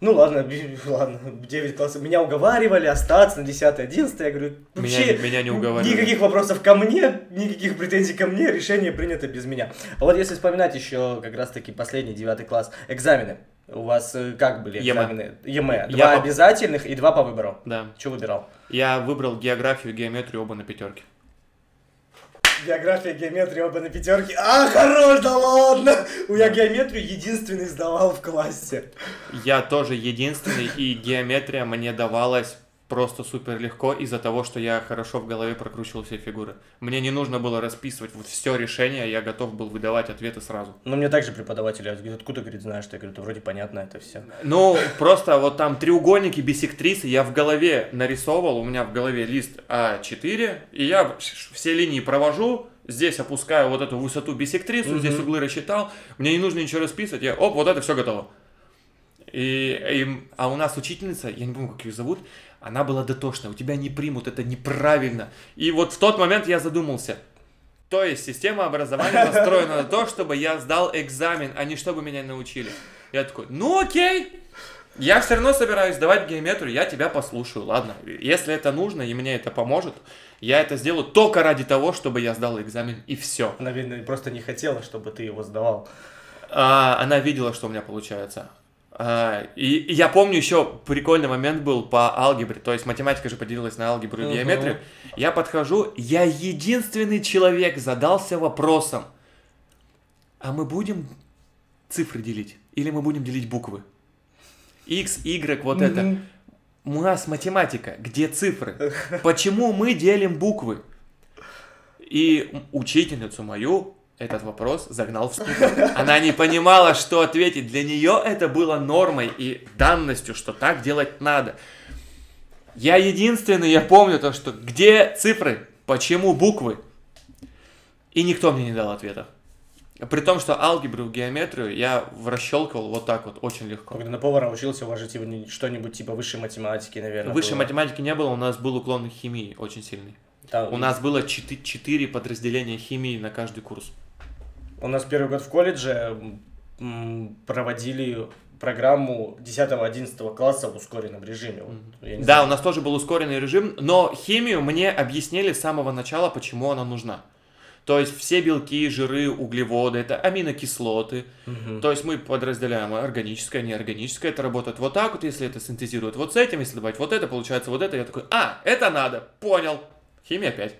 Speaker 1: Ну ладно, ладно, 9 классов. Меня уговаривали остаться на 10 11 Я говорю,
Speaker 2: вообще меня, меня не уговаривали.
Speaker 1: Никаких вопросов ко мне, никаких претензий ко мне, решение принято без меня. А вот если вспоминать еще как раз таки последний 9 класс, экзамены. У вас э, как были экзамены? ЕМЭ. Два Я обязательных и два по выбору.
Speaker 2: Да.
Speaker 1: Что выбирал?
Speaker 2: Я выбрал географию геометрию оба на пятерке.
Speaker 1: География, геометрия, оба на пятерке. А, хорош, да ладно! У меня геометрию единственный сдавал в классе.
Speaker 2: Я тоже единственный, и геометрия мне давалась просто супер легко из-за того, что я хорошо в голове прокручивал все фигуры. Мне не нужно было расписывать вот все решение, я готов был выдавать ответы сразу.
Speaker 1: Ну, мне также преподаватель говорит, откуда, говорит, знаешь, я говорю, это вроде понятно это все.
Speaker 2: Ну, просто вот там треугольники, бисектрисы я в голове нарисовал, у меня в голове лист А4, и я все линии провожу, здесь опускаю вот эту высоту бисектрису, угу. здесь углы рассчитал, мне не нужно ничего расписывать, я, оп, вот это все готово. И, и, а у нас учительница, я не помню, как ее зовут, она была дотошная, у тебя не примут, это неправильно. И вот в тот момент я задумался, то есть система образования настроена на то, чтобы я сдал экзамен, а не чтобы меня научили. Я такой, ну окей, я все равно собираюсь сдавать геометрию, я тебя послушаю, ладно. Если это нужно и мне это поможет, я это сделаю только ради того, чтобы я сдал экзамен, и все.
Speaker 1: Она, видно, просто не хотела, чтобы ты его сдавал.
Speaker 2: А, она видела, что у меня получается. А, и, я помню еще прикольный момент был по алгебре, то есть математика же поделилась на алгебру и геометрию. Я подхожу, я единственный человек задался вопросом, а мы будем цифры делить или мы будем делить буквы? X, Y, вот это. У нас математика, где цифры? Почему мы делим буквы? И учительницу мою этот вопрос загнал в ступор. Она не понимала, что ответить. Для нее это было нормой и данностью, что так делать надо. Я единственный, я помню то, что где цифры, почему буквы. И никто мне не дал ответа. При том, что алгебру, геометрию я расщелкивал вот так вот, очень легко.
Speaker 1: Когда на повара учился, у вас же типа что-нибудь типа высшей математики, наверное,
Speaker 2: Высшей было. математики не было, у нас был уклон химии очень сильный. Да, у нас было 4, 4 подразделения химии на каждый курс.
Speaker 1: У нас первый год в колледже проводили программу 10-11 класса в ускоренном режиме. Вот,
Speaker 2: да, знаю. у нас тоже был ускоренный режим, но химию мне объяснили с самого начала, почему она нужна. То есть все белки, жиры, углеводы, это аминокислоты. Угу. То есть мы подразделяем органическое, неорганическое. Это работает вот так вот, если это синтезирует вот с этим, если добавить вот это, получается вот это. Я такой, а, это надо, понял. Химия 5.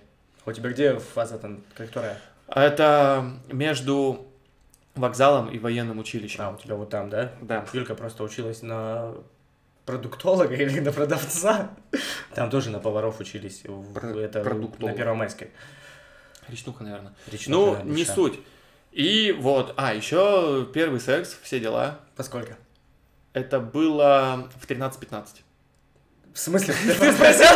Speaker 1: У тебя где фаза там, которая?
Speaker 2: Это между вокзалом и военным училищем.
Speaker 1: А, у тебя вот там, да?
Speaker 2: Да.
Speaker 1: Юлька просто училась на продуктолога или на продавца. Там тоже на поваров учились. Про- это на Первомайской.
Speaker 2: Речнуха, наверное. Речнуха, ну, не суть. И вот, а, еще первый секс, все дела.
Speaker 1: По сколько?
Speaker 2: Это было в 13-15.
Speaker 1: В смысле? Ты спросил?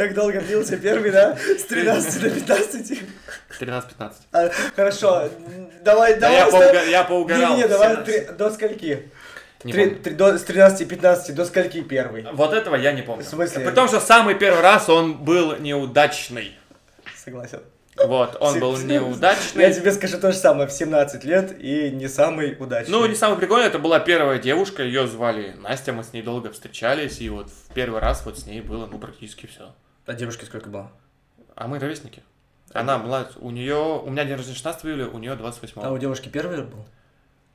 Speaker 1: Так долго длился первый, да? С 13 до 15?
Speaker 2: 13-15.
Speaker 1: А, хорошо, давай,
Speaker 2: да
Speaker 1: давай.
Speaker 2: Я, поуга... я поугарал.
Speaker 1: Не, не, давай три... до скольки? Не Три, три, до, с 13-15 до скольки первый?
Speaker 2: Вот этого я не помню.
Speaker 1: В смысле?
Speaker 2: При том, что самый первый раз он был неудачный.
Speaker 1: Согласен.
Speaker 2: Вот, он был неудачный.
Speaker 1: Я тебе скажу то же самое, в 17 лет и не самый удачный.
Speaker 2: Ну, не самый прикольный, это была первая девушка, ее звали Настя, мы с ней долго встречались, и вот в первый раз вот с ней было, ну, практически все.
Speaker 1: А девушке сколько было?
Speaker 2: А мы ровесники. Она младше, у нее, у меня день рождения 16 июля, у нее 28
Speaker 1: А у девушки первый был?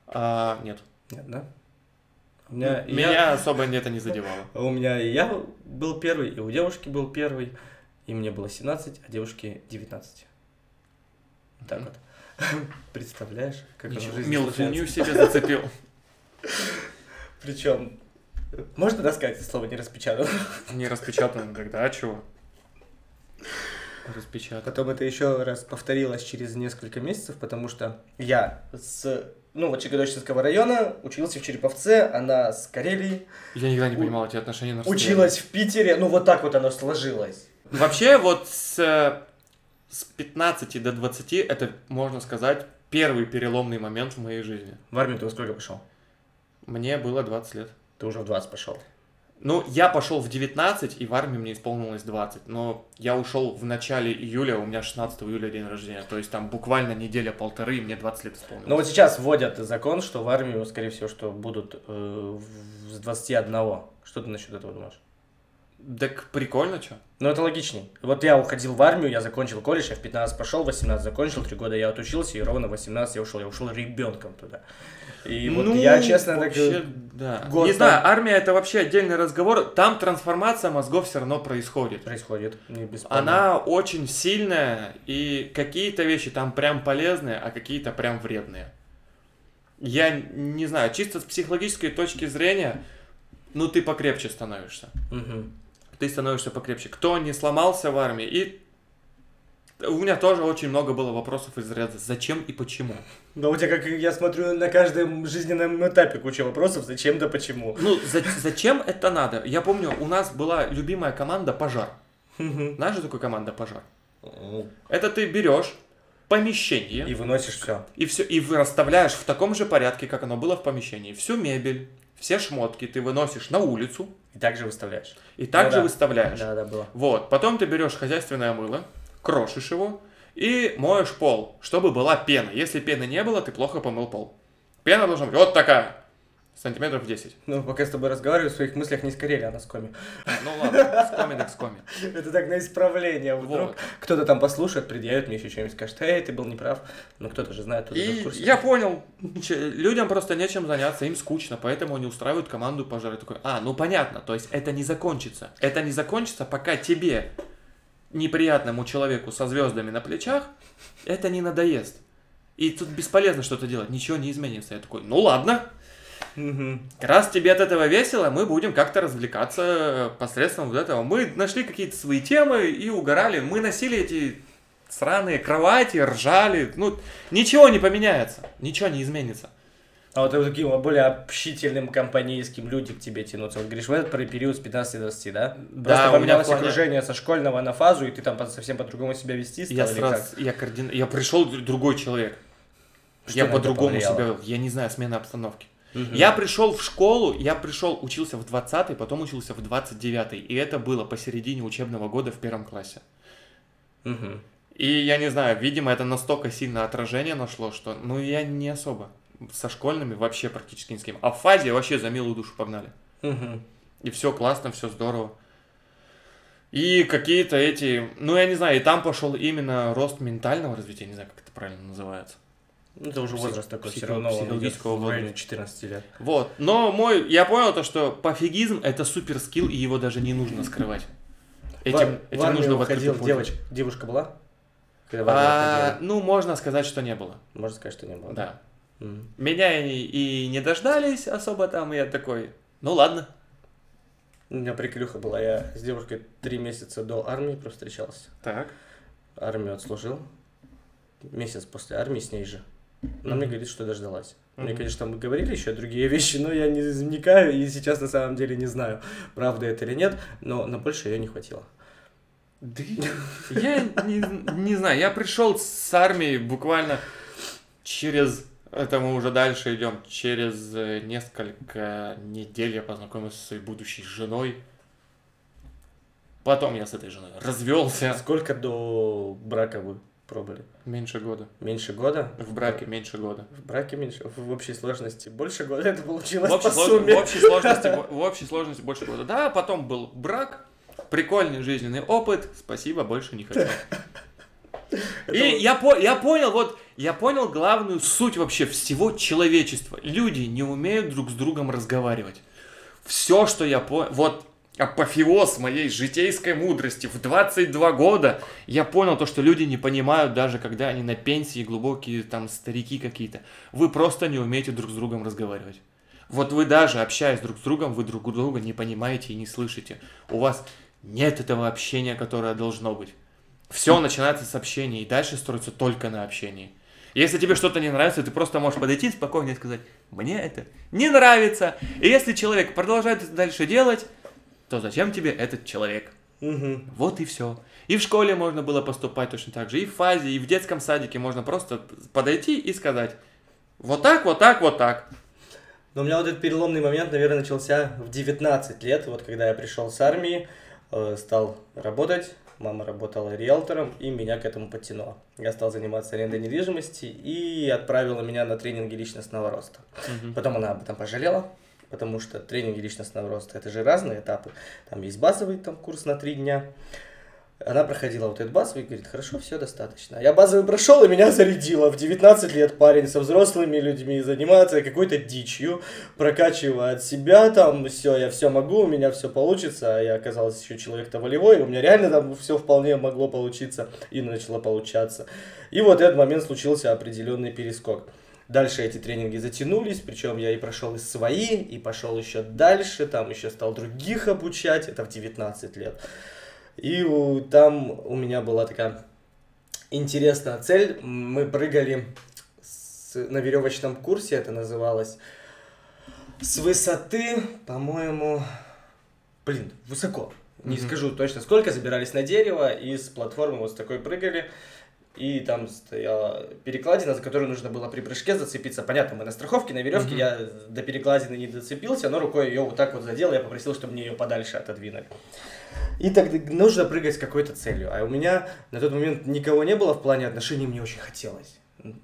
Speaker 2: А, нет.
Speaker 1: Нет, да?
Speaker 2: У меня, меня я... особо это не задевало.
Speaker 1: У меня и я был первый, и у девушки был первый, и мне было 17, а девушке 19. Так вот. Представляешь,
Speaker 2: как Ничего, Милфунью себе зацепил.
Speaker 1: Причем, можно да, сказать, слово не распечатано?
Speaker 2: Не распечатано тогда, а чего? Распечатать.
Speaker 1: Потом это еще раз повторилось через несколько месяцев, потому что я с ну, вот Чегодочинского района, учился в Череповце, она с Карелии.
Speaker 2: Я никогда не понимал эти отношения на расстоянии.
Speaker 1: Училась в Питере, ну вот так вот оно сложилось.
Speaker 2: Вообще вот с, с 15 до 20 это, можно сказать, первый переломный момент в моей жизни.
Speaker 1: В армию ты во сколько пошел?
Speaker 2: Мне было 20 лет.
Speaker 1: Ты уже в 20 пошел.
Speaker 2: Ну, я пошел в 19, и в армии мне исполнилось 20. Но я ушел в начале июля, у меня 16 июля день рождения. То есть там буквально неделя-полторы, и мне 20 лет исполнилось.
Speaker 1: Но вот сейчас вводят закон, что в армию, скорее всего, что будут э, с 21. Что ты насчет этого думаешь?
Speaker 2: Так прикольно, что?
Speaker 1: Ну, это логичней. Вот я уходил в армию, я закончил колледж, я в 15 пошел, 18 закончил, 3 года я отучился, и ровно в 18 я ушел. Я ушел ребенком туда. И вот я, честно, так...
Speaker 2: Ну,
Speaker 1: э,
Speaker 2: вообще, да.
Speaker 1: год
Speaker 2: Не
Speaker 1: там-
Speaker 2: знаю, армия это вообще отдельный разговор. Там трансформация мозгов все равно происходит.
Speaker 1: Происходит. Не бесспорно.
Speaker 2: Она очень сильная, и какие-то вещи там прям полезные, а какие-то прям вредные. Я не знаю, чисто с психологической точки зрения, ну ты покрепче становишься.
Speaker 1: Мгм.
Speaker 2: Ты становишься покрепче. Кто не сломался в армии, и у меня тоже очень много было вопросов из ряда «зачем и почему?».
Speaker 1: Да у тебя, как я смотрю, на каждом жизненном этапе куча вопросов, зачем да почему.
Speaker 2: Ну, за- зачем это надо? Я помню, у нас была любимая команда «Пожар». Знаешь, что такое команда «Пожар»? Это ты берешь помещение,
Speaker 1: И выносишь все.
Speaker 2: И все, и расставляешь в таком же порядке, как оно было в помещении. Всю мебель, все шмотки ты выносишь на улицу
Speaker 1: И также выставляешь.
Speaker 2: и также
Speaker 1: да.
Speaker 2: выставляешь.
Speaker 1: Да, да, было.
Speaker 2: Вот, потом ты берешь хозяйственное мыло, крошишь его и моешь пол, чтобы была пена. Если пены не было, ты плохо помыл пол. Пена должна быть вот такая, сантиметров 10.
Speaker 1: Ну, пока я с тобой разговариваю, в своих мыслях не с Карелии, а на скоме.
Speaker 2: Ну ладно, с коми так с коми.
Speaker 1: Это так на исправление. Вдруг
Speaker 2: Вот.
Speaker 1: кто-то там послушает, предъявит мне еще что-нибудь, скажет, эй, ты был неправ. Ну, кто-то же знает, кто-то
Speaker 2: И я понял, людям просто нечем заняться, им скучно, поэтому они устраивают команду пожара. Я такой, а, ну понятно, то есть это не закончится. Это не закончится, пока тебе, неприятному человеку со звездами на плечах, это не надоест. И тут бесполезно что-то делать, ничего не изменится. Я такой, ну ладно,
Speaker 1: Мгм.
Speaker 2: раз тебе от этого весело, мы будем как-то развлекаться посредством вот этого. Мы нашли какие-то свои темы и угорали. Мы носили эти сраные кровати, ржали. Ну, ничего не поменяется, ничего не изменится.
Speaker 1: А вот таким более общительным компанейским люди к тебе тянутся. Вот говоришь, в этот период с 15 до 20, да?
Speaker 2: Да,
Speaker 1: Просто
Speaker 2: у меня плане-
Speaker 1: окружение со школьного на фазу, и ты там совсем по-другому себя вести стал,
Speaker 2: Я
Speaker 1: или
Speaker 2: сразу, я координ... я пришел другой человек.
Speaker 1: Что
Speaker 2: я по-другому себя вел. Я не знаю, смена обстановки.
Speaker 1: Мгм.
Speaker 2: Я пришел в школу, я пришел, учился в 20-й, потом учился в 29-й. И это было посередине учебного года в первом классе.
Speaker 1: Мгм.
Speaker 2: И я не знаю, видимо, это настолько сильно отражение нашло, что, ну, я не особо. Со школьными вообще практически ни с кем. А в фазе вообще за милую душу погнали.
Speaker 1: Мгм.
Speaker 2: И все классно, все здорово. И какие-то эти, ну, я не знаю, и там пошел именно рост ментального развития, не знаю, как это правильно называется.
Speaker 1: Ну, это уже
Speaker 2: Псих-
Speaker 1: возраст такой, все равно он
Speaker 2: психологического
Speaker 1: в районе
Speaker 2: возраста.
Speaker 1: 14 лет.
Speaker 2: Вот. Но мой, я понял то, что пофигизм это супер скилл, и его даже не нужно скрывать. Этим,
Speaker 1: в,
Speaker 2: этим
Speaker 1: в армию
Speaker 2: нужно
Speaker 1: уходил девочка, девушка была? Когда
Speaker 2: А, ну, можно сказать, что не было.
Speaker 1: Можно сказать, что не было.
Speaker 2: Да.
Speaker 1: Мгм.
Speaker 2: Меня и, и не дождались особо там, и я такой, ну ладно.
Speaker 1: У меня приколюха была, я с девушкой три месяца до армии просто встречался.
Speaker 2: Так.
Speaker 1: Армию отслужил. Месяц после армии с ней же. Она мне
Speaker 2: Мгм.
Speaker 1: говорит, что дождалась. Мне, конечно, мы говорили еще другие вещи, но я не вникаю и сейчас на самом деле не знаю, правда это или нет, но на больше ее не хватило.
Speaker 2: Да я не, не знаю, я пришел с армии буквально через, это мы уже дальше идем, через э, несколько недель я познакомился со своей будущей женой. Потом я с этой женой развелся.
Speaker 1: Сколько до брака вы пробовали?
Speaker 2: Меньше года.
Speaker 1: Меньше года?
Speaker 2: В браке меньше года.
Speaker 1: В браке меньше, в общей сложности больше года это получилось
Speaker 2: В общей,
Speaker 1: по
Speaker 2: слож-
Speaker 1: сумме.
Speaker 2: в общей сложности, в- в общей сложности больше года. Да, потом был брак, прикольный жизненный опыт. Спасибо, больше не хочу. И я, по- я понял, вот, я понял главную суть вообще всего человечества. Люди не умеют друг с другом разговаривать. Все, что я понял, вот апофеоз моей житейской мудрости в 22 года, я понял то, что люди не понимают даже, когда они на пенсии, глубокие там старики какие-то. Вы просто не умеете друг с другом разговаривать. Вот вы даже общаясь друг с другом, вы друг друга не понимаете и не слышите. У вас нет этого общения, которое должно быть. Все начинается с общения, и дальше строится только на общении. Если тебе что-то не нравится, ты просто можешь подойти спокойно и сказать, мне это не нравится. И если человек продолжает это дальше делать, то зачем тебе этот человек?
Speaker 1: Угу.
Speaker 2: Вот и все. И в школе можно было поступать точно так же, и в фазе, и в детском садике можно просто подойти и сказать, вот так, вот так, вот так.
Speaker 1: Но у меня вот этот переломный момент, наверное, начался в 19 лет, вот когда я пришел с армии, э, стал работать, мама работала риэлтором, и меня к этому подтянуло. Я стал заниматься арендой недвижимости и отправила меня на тренинги личностного роста.
Speaker 2: Мгм.
Speaker 1: Потом она об этом пожалела, потому что тренинги личностного роста это же разные этапы. Там есть базовый там, курс на три дня. Она проходила вот этот базовый и говорит, хорошо, все достаточно. Я базовый прошел, и меня зарядило. В 19 лет парень со взрослыми людьми заниматься какой-то дичью, прокачивает себя, там, все, я все могу, у меня все получится. А я оказался еще человек-то волевой, у меня реально там все вполне могло получиться и начало получаться. И вот этот момент случился определенный перескок. Дальше эти тренинги затянулись, причем я и прошел и свои, и пошел еще дальше, там еще стал других обучать, это в 19 лет. И у- там у меня была такая интересная цель. Мы прыгали с- на веревочном курсе, это называлось, с высоты, по-моему, блин, высоко. Не
Speaker 2: Мгм.
Speaker 1: скажу точно сколько, забирались на дерево и с платформы вот с такой прыгали. И там стояла перекладина, за которую нужно было при прыжке зацепиться. Понятно, мы на страховке, на веревке,
Speaker 2: Мгм.
Speaker 1: я до перекладины не доцепился, но рукой ее вот так вот задел, я попросил, чтобы мне ее подальше отодвинули. И тогда нужно прыгать с какой-то целью. А у меня на тот момент никого не было в плане отношений, мне очень хотелось.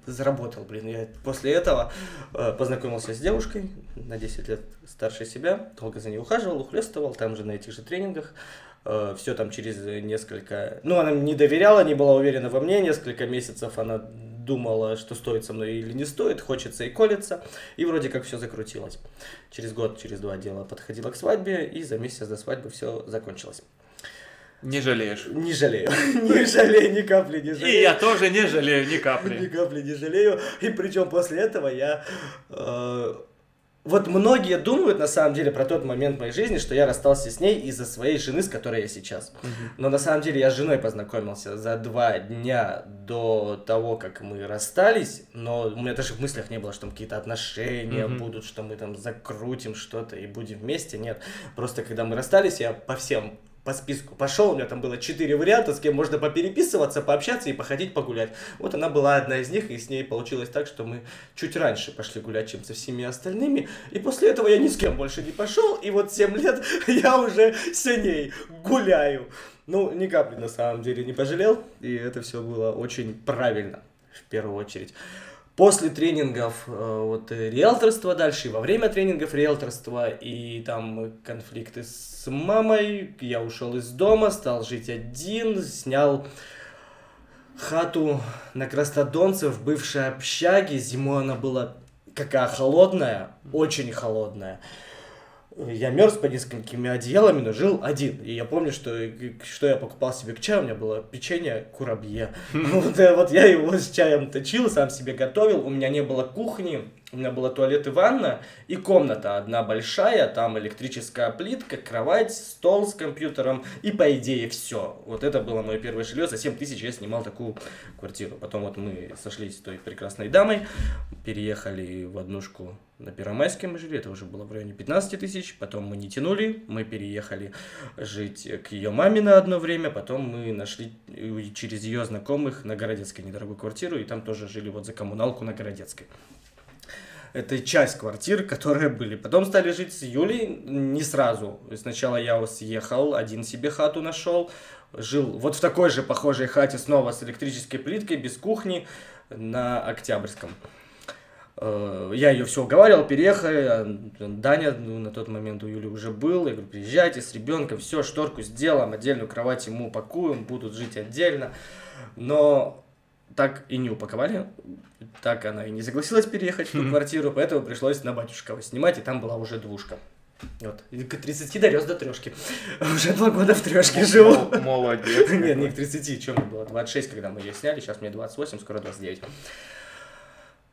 Speaker 1: Заработал, блин. Я после этого э, познакомился с девушкой на 10 лет старше себя, долго за ней ухаживал, ухлестывал, там же на этих же тренингах. Все там через несколько... Ну, она не доверяла, не была уверена во мне. Несколько месяцев она думала, что стоит со мной или не стоит, хочется и колется. И вроде как все закрутилось. Через год, через два дело подходила к свадьбе, и за месяц до свадьбы все закончилось.
Speaker 2: Не жалеешь.
Speaker 1: Не жалею. Не жалею, ни капли не
Speaker 2: И
Speaker 1: жалею.
Speaker 2: я тоже не жалею ни
Speaker 1: Ни
Speaker 2: капли.
Speaker 1: капли не жалею. И причем после этого я... э, вот многие думают на самом деле про тот момент в моей жизни, что я расстался с ней из-за своей жены, с которой я сейчас. Но на самом деле я с женой познакомился за два дня до того, как мы расстались, но у меня даже в мыслях не было, что там какие-то отношения
Speaker 2: Мгм.
Speaker 1: будут, что мы там закрутим что-то и будем вместе. Нет, просто когда мы расстались, я по всем по списку пошел, у меня там было четыре варианта, с кем можно попереписываться, пообщаться и походить погулять. Вот она была одна из них, и с ней получилось так, что мы чуть раньше пошли гулять, чем со всеми остальными. И после этого я ни с кем больше не пошел, и вот 7 лет я уже с ней гуляю. Ну, ни капли на самом деле не пожалел, и это все было очень правильно, в первую очередь. После тренингов э, вот э, риэлторства дальше, и во время тренингов риэлторства, и там конфликты с мамой, я ушел из дома, стал жить один, снял хату на Крастодонце в бывшей общаге. Зимой она была какая холодная, очень холодная. Я мерз под несколькими одеялами, но жил один. И я помню, что, что я покупал себе к чаю, у меня было печенье курабье. Э, вот я его с чаем точил, сам себе готовил. У меня не было кухни, у меня была туалет и ванна, и комната одна большая, там электрическая плитка, кровать, стол с компьютером, и по идее все. Вот это было мое первое жилье, за 7 тысяч я снимал такую квартиру. Потом вот мы сошлись с той прекрасной дамой, переехали в однушку на Первомайске мы жили, это уже было в районе 15 тысяч, потом мы не тянули, мы переехали жить к ее маме на одно время, потом мы нашли э, через ее знакомых на Городецкой недорогую квартиру, и там тоже жили вот за коммуналку на Городецкой. Это часть квартир, которые были. Потом стали жить с Юлей не сразу. Сначала я съехал, один себе хату нашел, жил вот в такой же похожей хате снова с электрической плиткой, без кухни, на Октябрьском. Э, Я ее все уговаривал, переехали, а Даня ну, на тот момент у Юли уже был, я говорю, приезжайте с ребенком, все, шторку сделаем, отдельную кровать ему упакуем, будут жить отдельно. Но так и не упаковали, так она и не согласилась переехать в ту квартиру, поэтому пришлось на батюшкова снимать, и там была уже двушка. Вот. И к 30 дорес до трешки. Уже два года в трешке живу.
Speaker 2: Мол- Молодец.
Speaker 1: Нет, не к 30, чем мне было? 26, когда мы ее сняли, сейчас мне 28, скоро 29.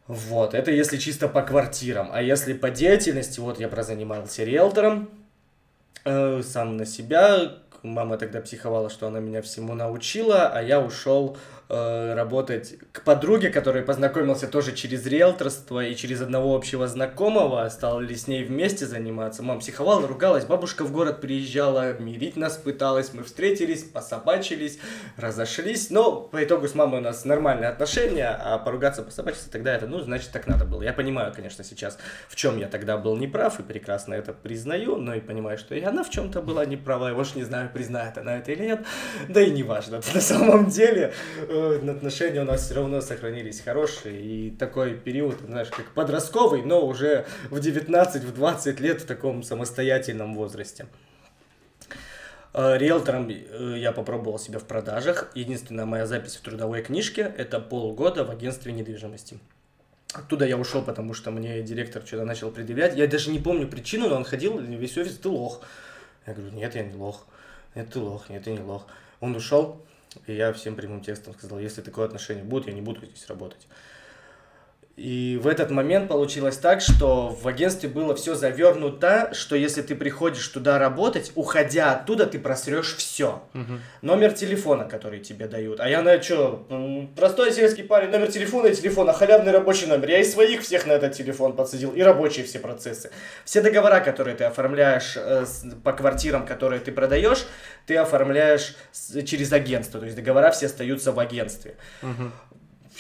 Speaker 1: Вот, это если чисто по квартирам. А если по деятельности, вот я прозанимался риэлтором, э, сам на себя, мама тогда психовала, что она меня всему научила, а я ушел э, работать к подруге, которой познакомился тоже через риэлторство и через одного общего знакомого, стали с ней вместе заниматься. Мама психовала, ругалась, бабушка в город приезжала, мирить нас пыталась, мы встретились, пособачились, разошлись, но по итогу с мамой у нас нормальные отношения, а поругаться, пособачиться тогда это, ну, значит, так надо было. Я понимаю, конечно, сейчас, в чем я тогда был неправ, и прекрасно это признаю, но и понимаю, что и она в чем-то была неправа, я уж не знаю, признает она это или нет, да и не важно. На самом деле э, отношения у нас все равно сохранились хорошие, и такой период, знаешь, как подростковый, но уже в 19-20 лет в таком самостоятельном возрасте. Э, риэлтором э, я попробовал себя в продажах. Единственная моя запись в трудовой книжке – это полгода в агентстве недвижимости. Оттуда я ушел, потому что мне директор что-то начал предъявлять. Я даже не помню причину, но он ходил весь офис, ты лох. Я говорю, нет, я не лох. Нет, ты лох, нет, ты не лох. Он ушел, и я всем прямым текстом сказал, если такое отношение будет, я не буду здесь работать. И в этот момент получилось так, что в агентстве было все завернуто, что если ты приходишь туда работать, уходя оттуда, ты просрешь все. Угу. Номер телефона, который тебе дают. А я на что? Простой сельский парень, номер телефона и телефона, халявный рабочий номер. Я из своих всех на этот телефон подсадил, и рабочие все процессы. Все договора, которые ты оформляешь э, по квартирам, которые ты продаешь, ты оформляешь через агентство. То есть договора все остаются в агентстве. Угу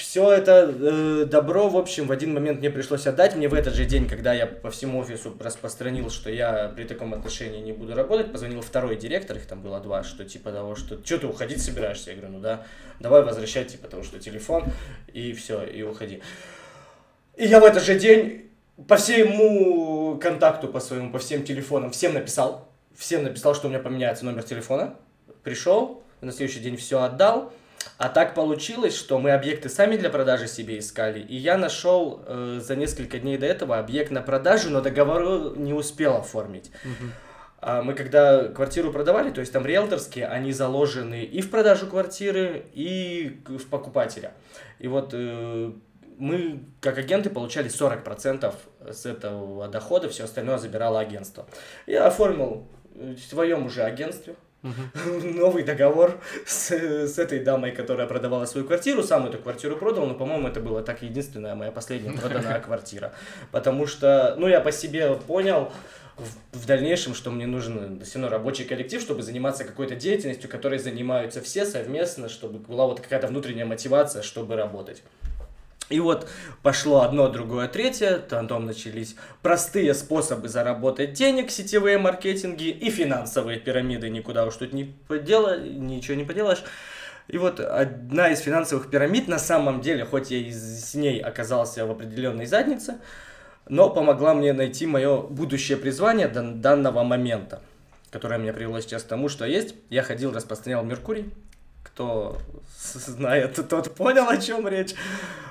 Speaker 1: все это э, добро, в общем, в один момент мне пришлось отдать. Мне в этот же день, когда я по всему офису распространил, что я при таком отношении не буду работать, позвонил второй директор, их там было два, что типа того, что что ты уходить собираешься? Я говорю, ну да, давай возвращать, типа того, что телефон, и все, и уходи. И я в этот же день по всему контакту, по своему, по всем телефонам, всем написал, всем написал, что у меня поменяется номер телефона, пришел, на следующий день все отдал, а так получилось, что мы объекты сами для продажи себе искали, и я нашел э, за несколько дней до этого объект на продажу, но договор не успел оформить. Угу. А мы когда квартиру продавали, то есть там риэлторские, они заложены и в продажу квартиры, и в покупателя. И вот э, мы, как агенты, получали 40% с этого дохода, все остальное забирало агентство. Я оформил в своем уже агентстве, Угу. Новый договор с, с этой дамой, которая продавала свою квартиру. Сам эту квартиру продал, но, по-моему, это была так единственная моя последняя проданная квартира. Потому что, ну, я по себе понял в, в дальнейшем, что мне нужен все равно рабочий коллектив, чтобы заниматься какой-то деятельностью, которой занимаются все совместно, чтобы была вот какая-то внутренняя мотивация, чтобы работать. И вот пошло одно, другое, третье, потом начались простые способы заработать денег, сетевые маркетинги и финансовые пирамиды, никуда уж тут не подела, ничего не поделаешь. И вот одна из финансовых пирамид на самом деле, хоть я и с ней оказался в определенной заднице, но помогла мне найти мое будущее призвание до данного момента, которое меня привело сейчас к тому, что есть. Я ходил, распространял Меркурий, кто знает, тот понял, о чем речь.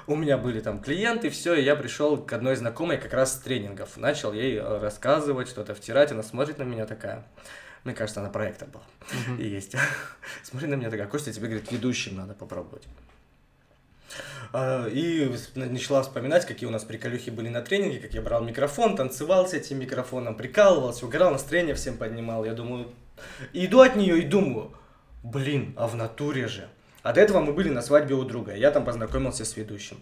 Speaker 1: У меня были там клиенты, все, и я пришел к одной знакомой как раз с тренингов. Начал ей э, рассказывать, что-то втирать, она смотрит на меня такая. Мне кажется, она проектор была. Uh-huh. И есть. Смотри на меня такая, Костя, тебе, говорит, ведущим надо попробовать. А, и начала вспоминать, какие у нас приколюхи были на тренинге, как я брал микрофон, танцевал с этим микрофоном, прикалывался, угорал, настроение всем поднимал. Я думаю, иду от нее и думаю, блин, а в натуре же. До этого мы были на свадьбе у друга, я там познакомился с ведущим.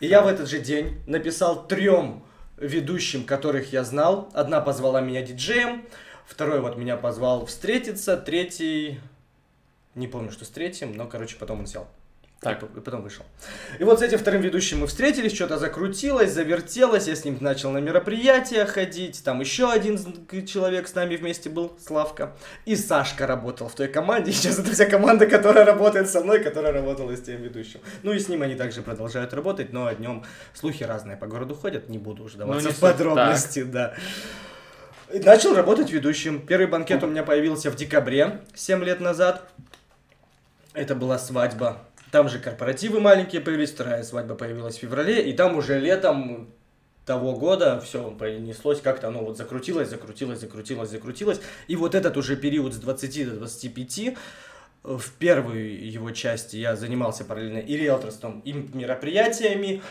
Speaker 1: И я в этот же день написал трем ведущим, которых я знал. Одна позвала меня диджеем, второй вот меня позвал встретиться, третий... Не помню, что с третьим, но, короче, потом он сел. Так. И потом вышел. И вот с этим вторым ведущим мы встретились, что-то закрутилось, завертелось, я с ним начал на мероприятия ходить, там еще один человек с нами вместе был, Славка, и Сашка работал в той команде, сейчас это вся команда, которая работает со мной, которая работала с тем ведущим. Ну и с ним они также продолжают работать, но о нем слухи разные по городу ходят, не буду уже даваться ну, в подробности, так. да. И начал работать ведущим. Первый банкет у меня появился в декабре, 7 лет назад. Это была свадьба там же корпоративы маленькие появились, вторая свадьба появилась в феврале, и там уже летом того года все понеслось, как-то оно вот закрутилось, закрутилось, закрутилось, закрутилось. И вот этот уже период с 20 до 25 в первой его части я занимался параллельно и риэлторством, и мероприятиями,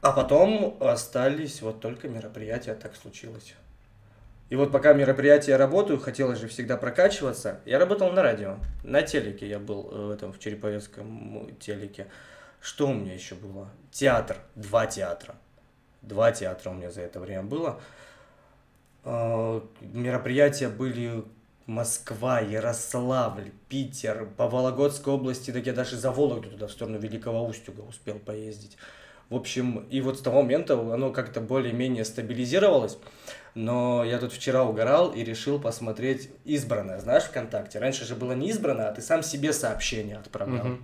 Speaker 1: а потом остались вот только мероприятия, так случилось. И вот пока мероприятия работаю, хотелось же всегда прокачиваться. Я работал на радио, на телеке я был э, в этом, в Череповецком телеке. Что у меня еще было? Театр, два театра. Два театра у меня за это время было. Э, мероприятия были Москва, Ярославль, Питер, по Вологодской области, так я даже за Вологду туда, в сторону Великого Устюга успел поездить. В общем, и вот с того момента оно как-то более-менее стабилизировалось. Но я тут вчера угорал и решил посмотреть избранное, знаешь, ВКонтакте. Раньше же было не избранное, а ты сам себе сообщение отправлял. Угу.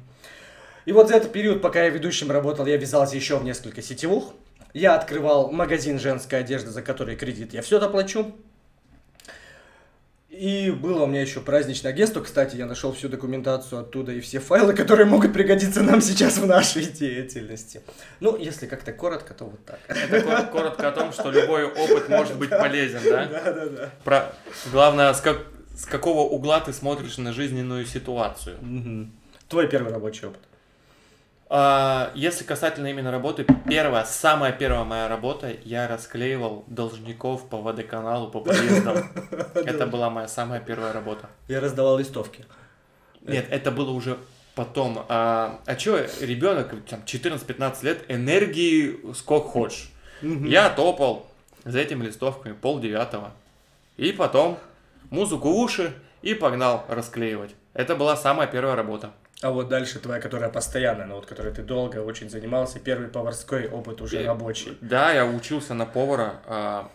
Speaker 1: И вот за этот период, пока я ведущим работал, я вязался еще в несколько сетевух. Я открывал магазин женской одежды, за который кредит я все доплачу. И было у меня еще праздничное агентство. Кстати, я нашел всю документацию оттуда и все файлы, которые могут пригодиться нам сейчас в нашей деятельности. Ну, если как-то коротко, то вот так.
Speaker 2: Это коротко о том, что любой опыт может быть полезен, да?
Speaker 1: Да, да, да.
Speaker 2: Про... Главное, с, как... с какого угла ты смотришь на жизненную ситуацию.
Speaker 1: Угу. Твой первый рабочий опыт.
Speaker 2: А, если касательно именно работы, первая, самая первая моя работа, я расклеивал должников по водоканалу, по подъездам. Это была моя самая первая работа.
Speaker 1: Я раздавал листовки.
Speaker 2: Нет, это было уже потом. А, а что, ребенок, там, 14-15 лет, энергии сколько хочешь. Я топал за этими листовками пол девятого. И потом музыку в уши и погнал расклеивать. Это была самая первая работа.
Speaker 1: А вот дальше твоя, которая постоянная, но вот которой ты долго очень занимался, первый поварской опыт уже рабочий.
Speaker 2: Да, я учился на повара. А,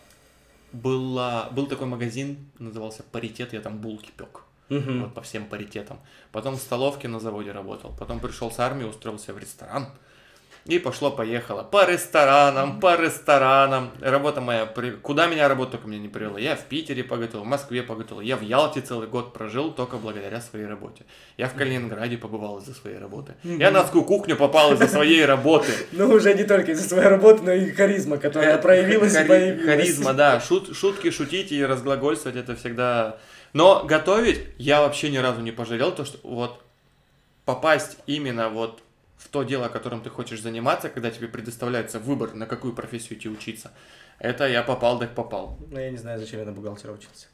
Speaker 2: была, был такой магазин, назывался «Паритет», я там булки пек. Угу. Вот по всем паритетам. Потом в столовке на заводе работал. Потом пришел с армии, устроился в ресторан. И пошло-поехало. По ресторанам, по ресторанам. Работа моя... Куда меня работа только меня не привела? Я в Питере поготовил, в Москве поготовил. Я в Ялте целый год прожил только благодаря своей работе. Я в Калининграде побывал из-за своей работы. Я на адскую кухню попал из-за своей работы.
Speaker 1: Ну, уже не только из-за своей работы, но и харизма, которая проявилась и появилась.
Speaker 2: Харизма, да. Шутки шутить и разглагольствовать это всегда... Но готовить я вообще ни разу не пожалел, то что вот попасть именно вот в то дело, которым ты хочешь заниматься, когда тебе предоставляется выбор, на какую профессию идти учиться, это я попал, так попал.
Speaker 1: Ну, я не знаю, зачем я на бухгалтера учился.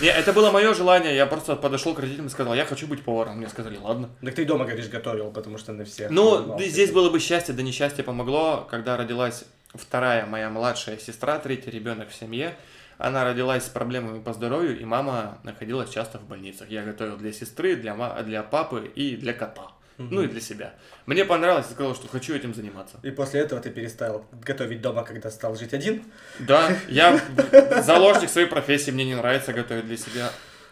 Speaker 2: Не, это было мое желание, я просто подошел к родителям и сказал, я хочу быть поваром. Мне сказали, ладно.
Speaker 1: Так ты дома, говоришь, готовил, потому что на всех.
Speaker 2: Ну, здесь было бы счастье, да несчастье помогло, когда родилась вторая моя младшая сестра, третий ребенок в семье. Она родилась с проблемами по здоровью, и мама находилась часто в больницах. Я готовил для сестры, для, для папы и для кота. Угу. Ну и для себя. Мне понравилось, я сказал, что хочу этим заниматься.
Speaker 1: И после этого ты перестал готовить дома, когда стал жить один?
Speaker 2: Да, я заложник своей профессии, мне не нравится готовить для себя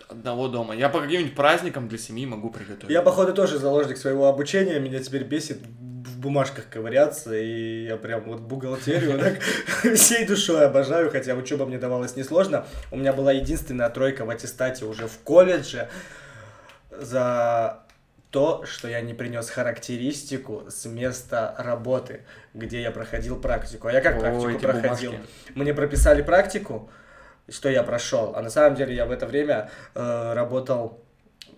Speaker 2: одного дома. Я по каким-нибудь праздникам для семьи могу приготовить.
Speaker 1: Я, походу, тоже заложник своего обучения. Меня теперь бесит в бумажках ковыряться, и я прям вот бухгалтерию так всей душой обожаю, хотя учеба мне давалась несложно. У меня была единственная тройка в аттестате уже в колледже за то, что я не принес характеристику с места работы, где я проходил практику. А я как О, практику проходил? Бумажки. Мне прописали практику, что я прошел, а на самом деле я в это время э, работал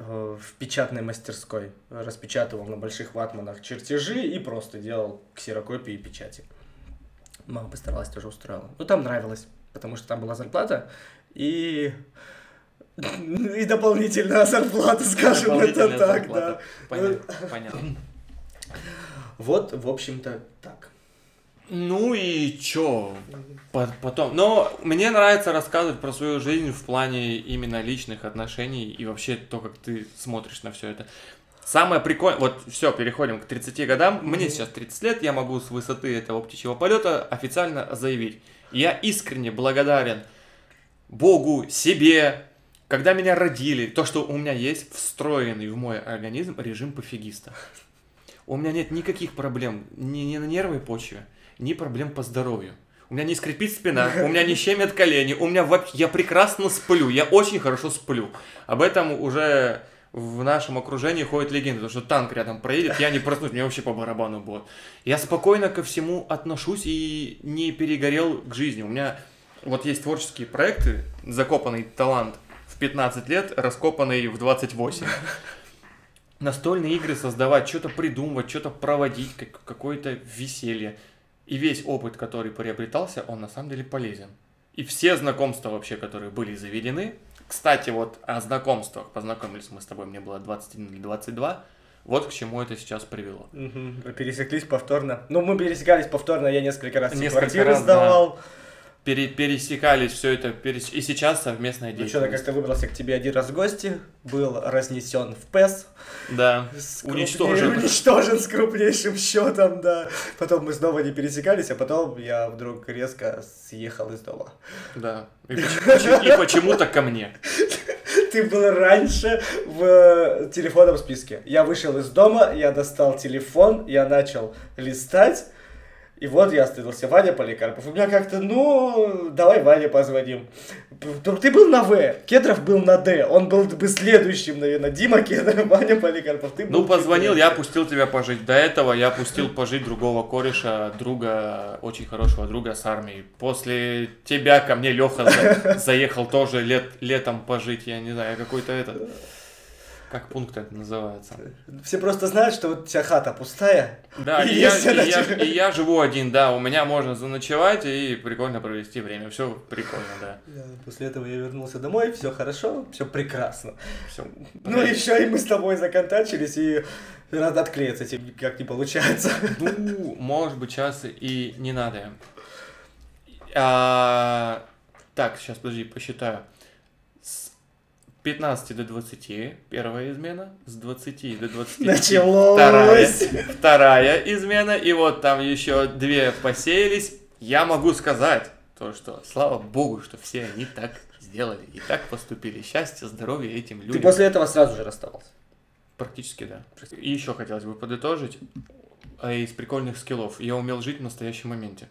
Speaker 1: э, в печатной мастерской, распечатывал на больших ватманах чертежи и просто делал ксерокопии и печати. Мама постаралась, тоже устроила. Ну, там нравилось, потому что там была зарплата, и и дополнительная зарплата, скажем это так, да.
Speaker 2: Понятно, понятно.
Speaker 1: Вот, в общем-то, так.
Speaker 2: Ну и чё, потом. Но мне нравится рассказывать про свою жизнь в плане именно личных отношений и вообще то, как ты смотришь на все это. Самое прикольное, вот все, переходим к 30 годам. Мне сейчас 30 лет, я могу с высоты этого птичьего полета официально заявить. Я искренне благодарен Богу, себе, когда меня родили, то, что у меня есть встроенный в мой организм режим пофигиста. У меня нет никаких проблем ни, ни на нервной почве, ни проблем по здоровью. У меня не скрипит спина, у меня не щемят колени, у меня вообще, я прекрасно сплю, я очень хорошо сплю. Об этом уже в нашем окружении ходит легенда, потому что танк рядом проедет, я не проснусь, мне вообще по барабану будет. Я спокойно ко всему отношусь и не перегорел к жизни. У меня вот есть творческие проекты, закопанный талант, 15 лет, раскопанный в 28. Настольные игры создавать, что-то придумывать, что-то проводить, как, какое-то веселье. И весь опыт, который приобретался, он на самом деле полезен. И все знакомства вообще, которые были заведены, кстати, вот о знакомствах, познакомились мы с тобой, мне было 21 или 22, вот к чему это сейчас привело.
Speaker 1: Угу. Пересеклись повторно. Ну, мы пересекались повторно, я несколько раз
Speaker 2: несколько
Speaker 1: квартиры
Speaker 2: раз,
Speaker 1: сдавал. Да
Speaker 2: пере, пересекались, все это, перес... и сейчас совместная
Speaker 1: ну,
Speaker 2: деятельность.
Speaker 1: Ну что, как-то выбрался к тебе один раз в гости, был разнесен в ПЭС.
Speaker 2: Да,
Speaker 1: уничтожен. Уничтожен с крупнейшим счетом, да. Потом мы снова не пересекались, а потом я вдруг резко съехал из дома.
Speaker 2: Да, и, и почему-то ко мне.
Speaker 1: Ты был раньше в телефонном списке. Я вышел из дома, я достал телефон, я начал листать, и вот я остановился, Ваня Поликарпов. У меня как-то, ну, давай Ване позвоним. Ты был на В, Кедров был на Д. Он был бы следующим, наверное. Дима Кедров, Ваня Поликарпов. Ты
Speaker 2: ну, позвонил, я пустил тебя пожить. До этого я пустил пожить другого кореша, друга, очень хорошего друга с армией. После тебя ко мне Леха заехал тоже лет, летом пожить. Я не знаю, какой-то этот... Как пункт это называется?
Speaker 1: Все просто знают, что вот у тебя хата пустая.
Speaker 2: Да, и, и, я, и, я, и я живу один, да, у меня можно заночевать и прикольно провести время. Все прикольно, да.
Speaker 1: После этого я вернулся домой, все хорошо, все прекрасно. Все. Ну еще и мы с тобой законтачились, и надо отклеиться, этим никак не получается.
Speaker 2: Ну, может быть, сейчас и не надо. А, так, сейчас, подожди, посчитаю. 15 до 20 первая измена, с 20 до 20
Speaker 1: Началось!
Speaker 2: Вторая, вторая измена, и вот там еще две посеялись. Я могу сказать то, что слава богу, что все они так сделали и так поступили. Счастье, здоровье этим людям.
Speaker 1: Ты после этого сразу же расставался?
Speaker 2: Практически да. И еще хотелось бы подытожить а из прикольных скиллов. Я умел жить в настоящем моменте.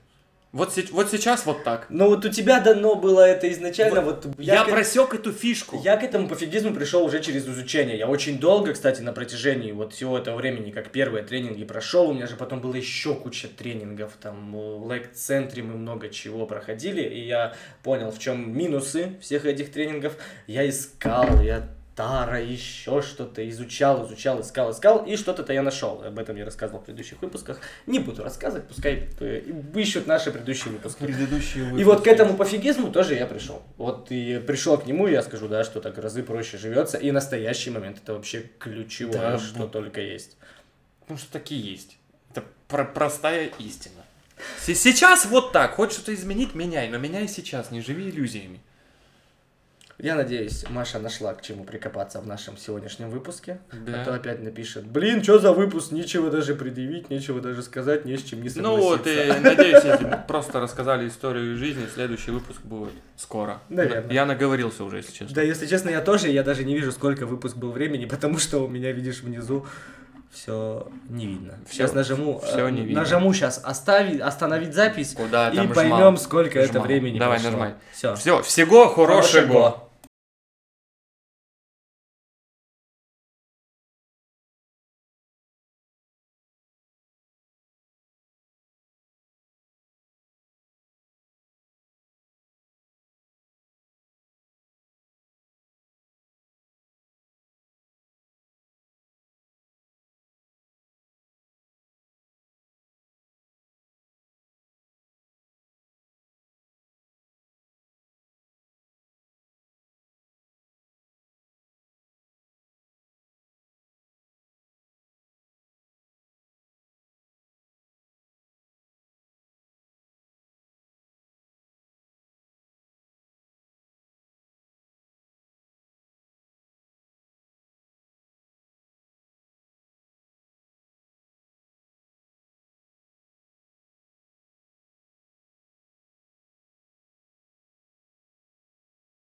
Speaker 2: Вот, вот сейчас вот так.
Speaker 1: Ну вот у тебя дано было это изначально. Вот,
Speaker 2: вот я, я к... просек эту фишку.
Speaker 1: Я к этому пофигизму пришел уже через изучение. Я очень долго, кстати, на протяжении вот всего этого времени, как первые тренинги прошел, у меня же потом было еще куча тренингов, там в лайк-центре мы много чего проходили, и я понял, в чем минусы всех этих тренингов. Я искал, я Тара, еще что-то, изучал, изучал, искал, искал, и что-то-то я нашел. Об этом я рассказывал в предыдущих выпусках. Не буду рассказывать, пускай э, ищут наши предыдущие выпуски.
Speaker 2: Предыдущие выпуски.
Speaker 1: И вот к этому пофигизму тоже я пришел. Вот и пришел к нему, я скажу, да, что так разы проще живется, и настоящий момент это вообще ключевое, да, что ну, только есть.
Speaker 2: Потому что такие есть. Это про простая истина. Сейчас вот так, хочешь что-то изменить, меняй, но меняй сейчас, не живи иллюзиями.
Speaker 1: Я надеюсь, Маша нашла к чему прикопаться в нашем сегодняшнем выпуске.
Speaker 2: Да.
Speaker 1: А то опять напишет, блин, что за выпуск, нечего даже предъявить, нечего даже сказать, не с чем не согласиться.
Speaker 2: Ну вот, и надеюсь, если просто рассказали историю жизни, следующий выпуск будет скоро.
Speaker 1: Наверное.
Speaker 2: Я наговорился уже, если честно.
Speaker 1: Да, если честно, я тоже, я даже не вижу, сколько выпуск был времени, потому что у меня, видишь, внизу все не видно. Сейчас все, нажму, все не видно. нажму сейчас оставить, остановить запись
Speaker 2: Куда
Speaker 1: и поймем, сколько нажимал. это времени
Speaker 2: Давай, прошло. нажимай. Все. Все, всего хорошего. хорошего.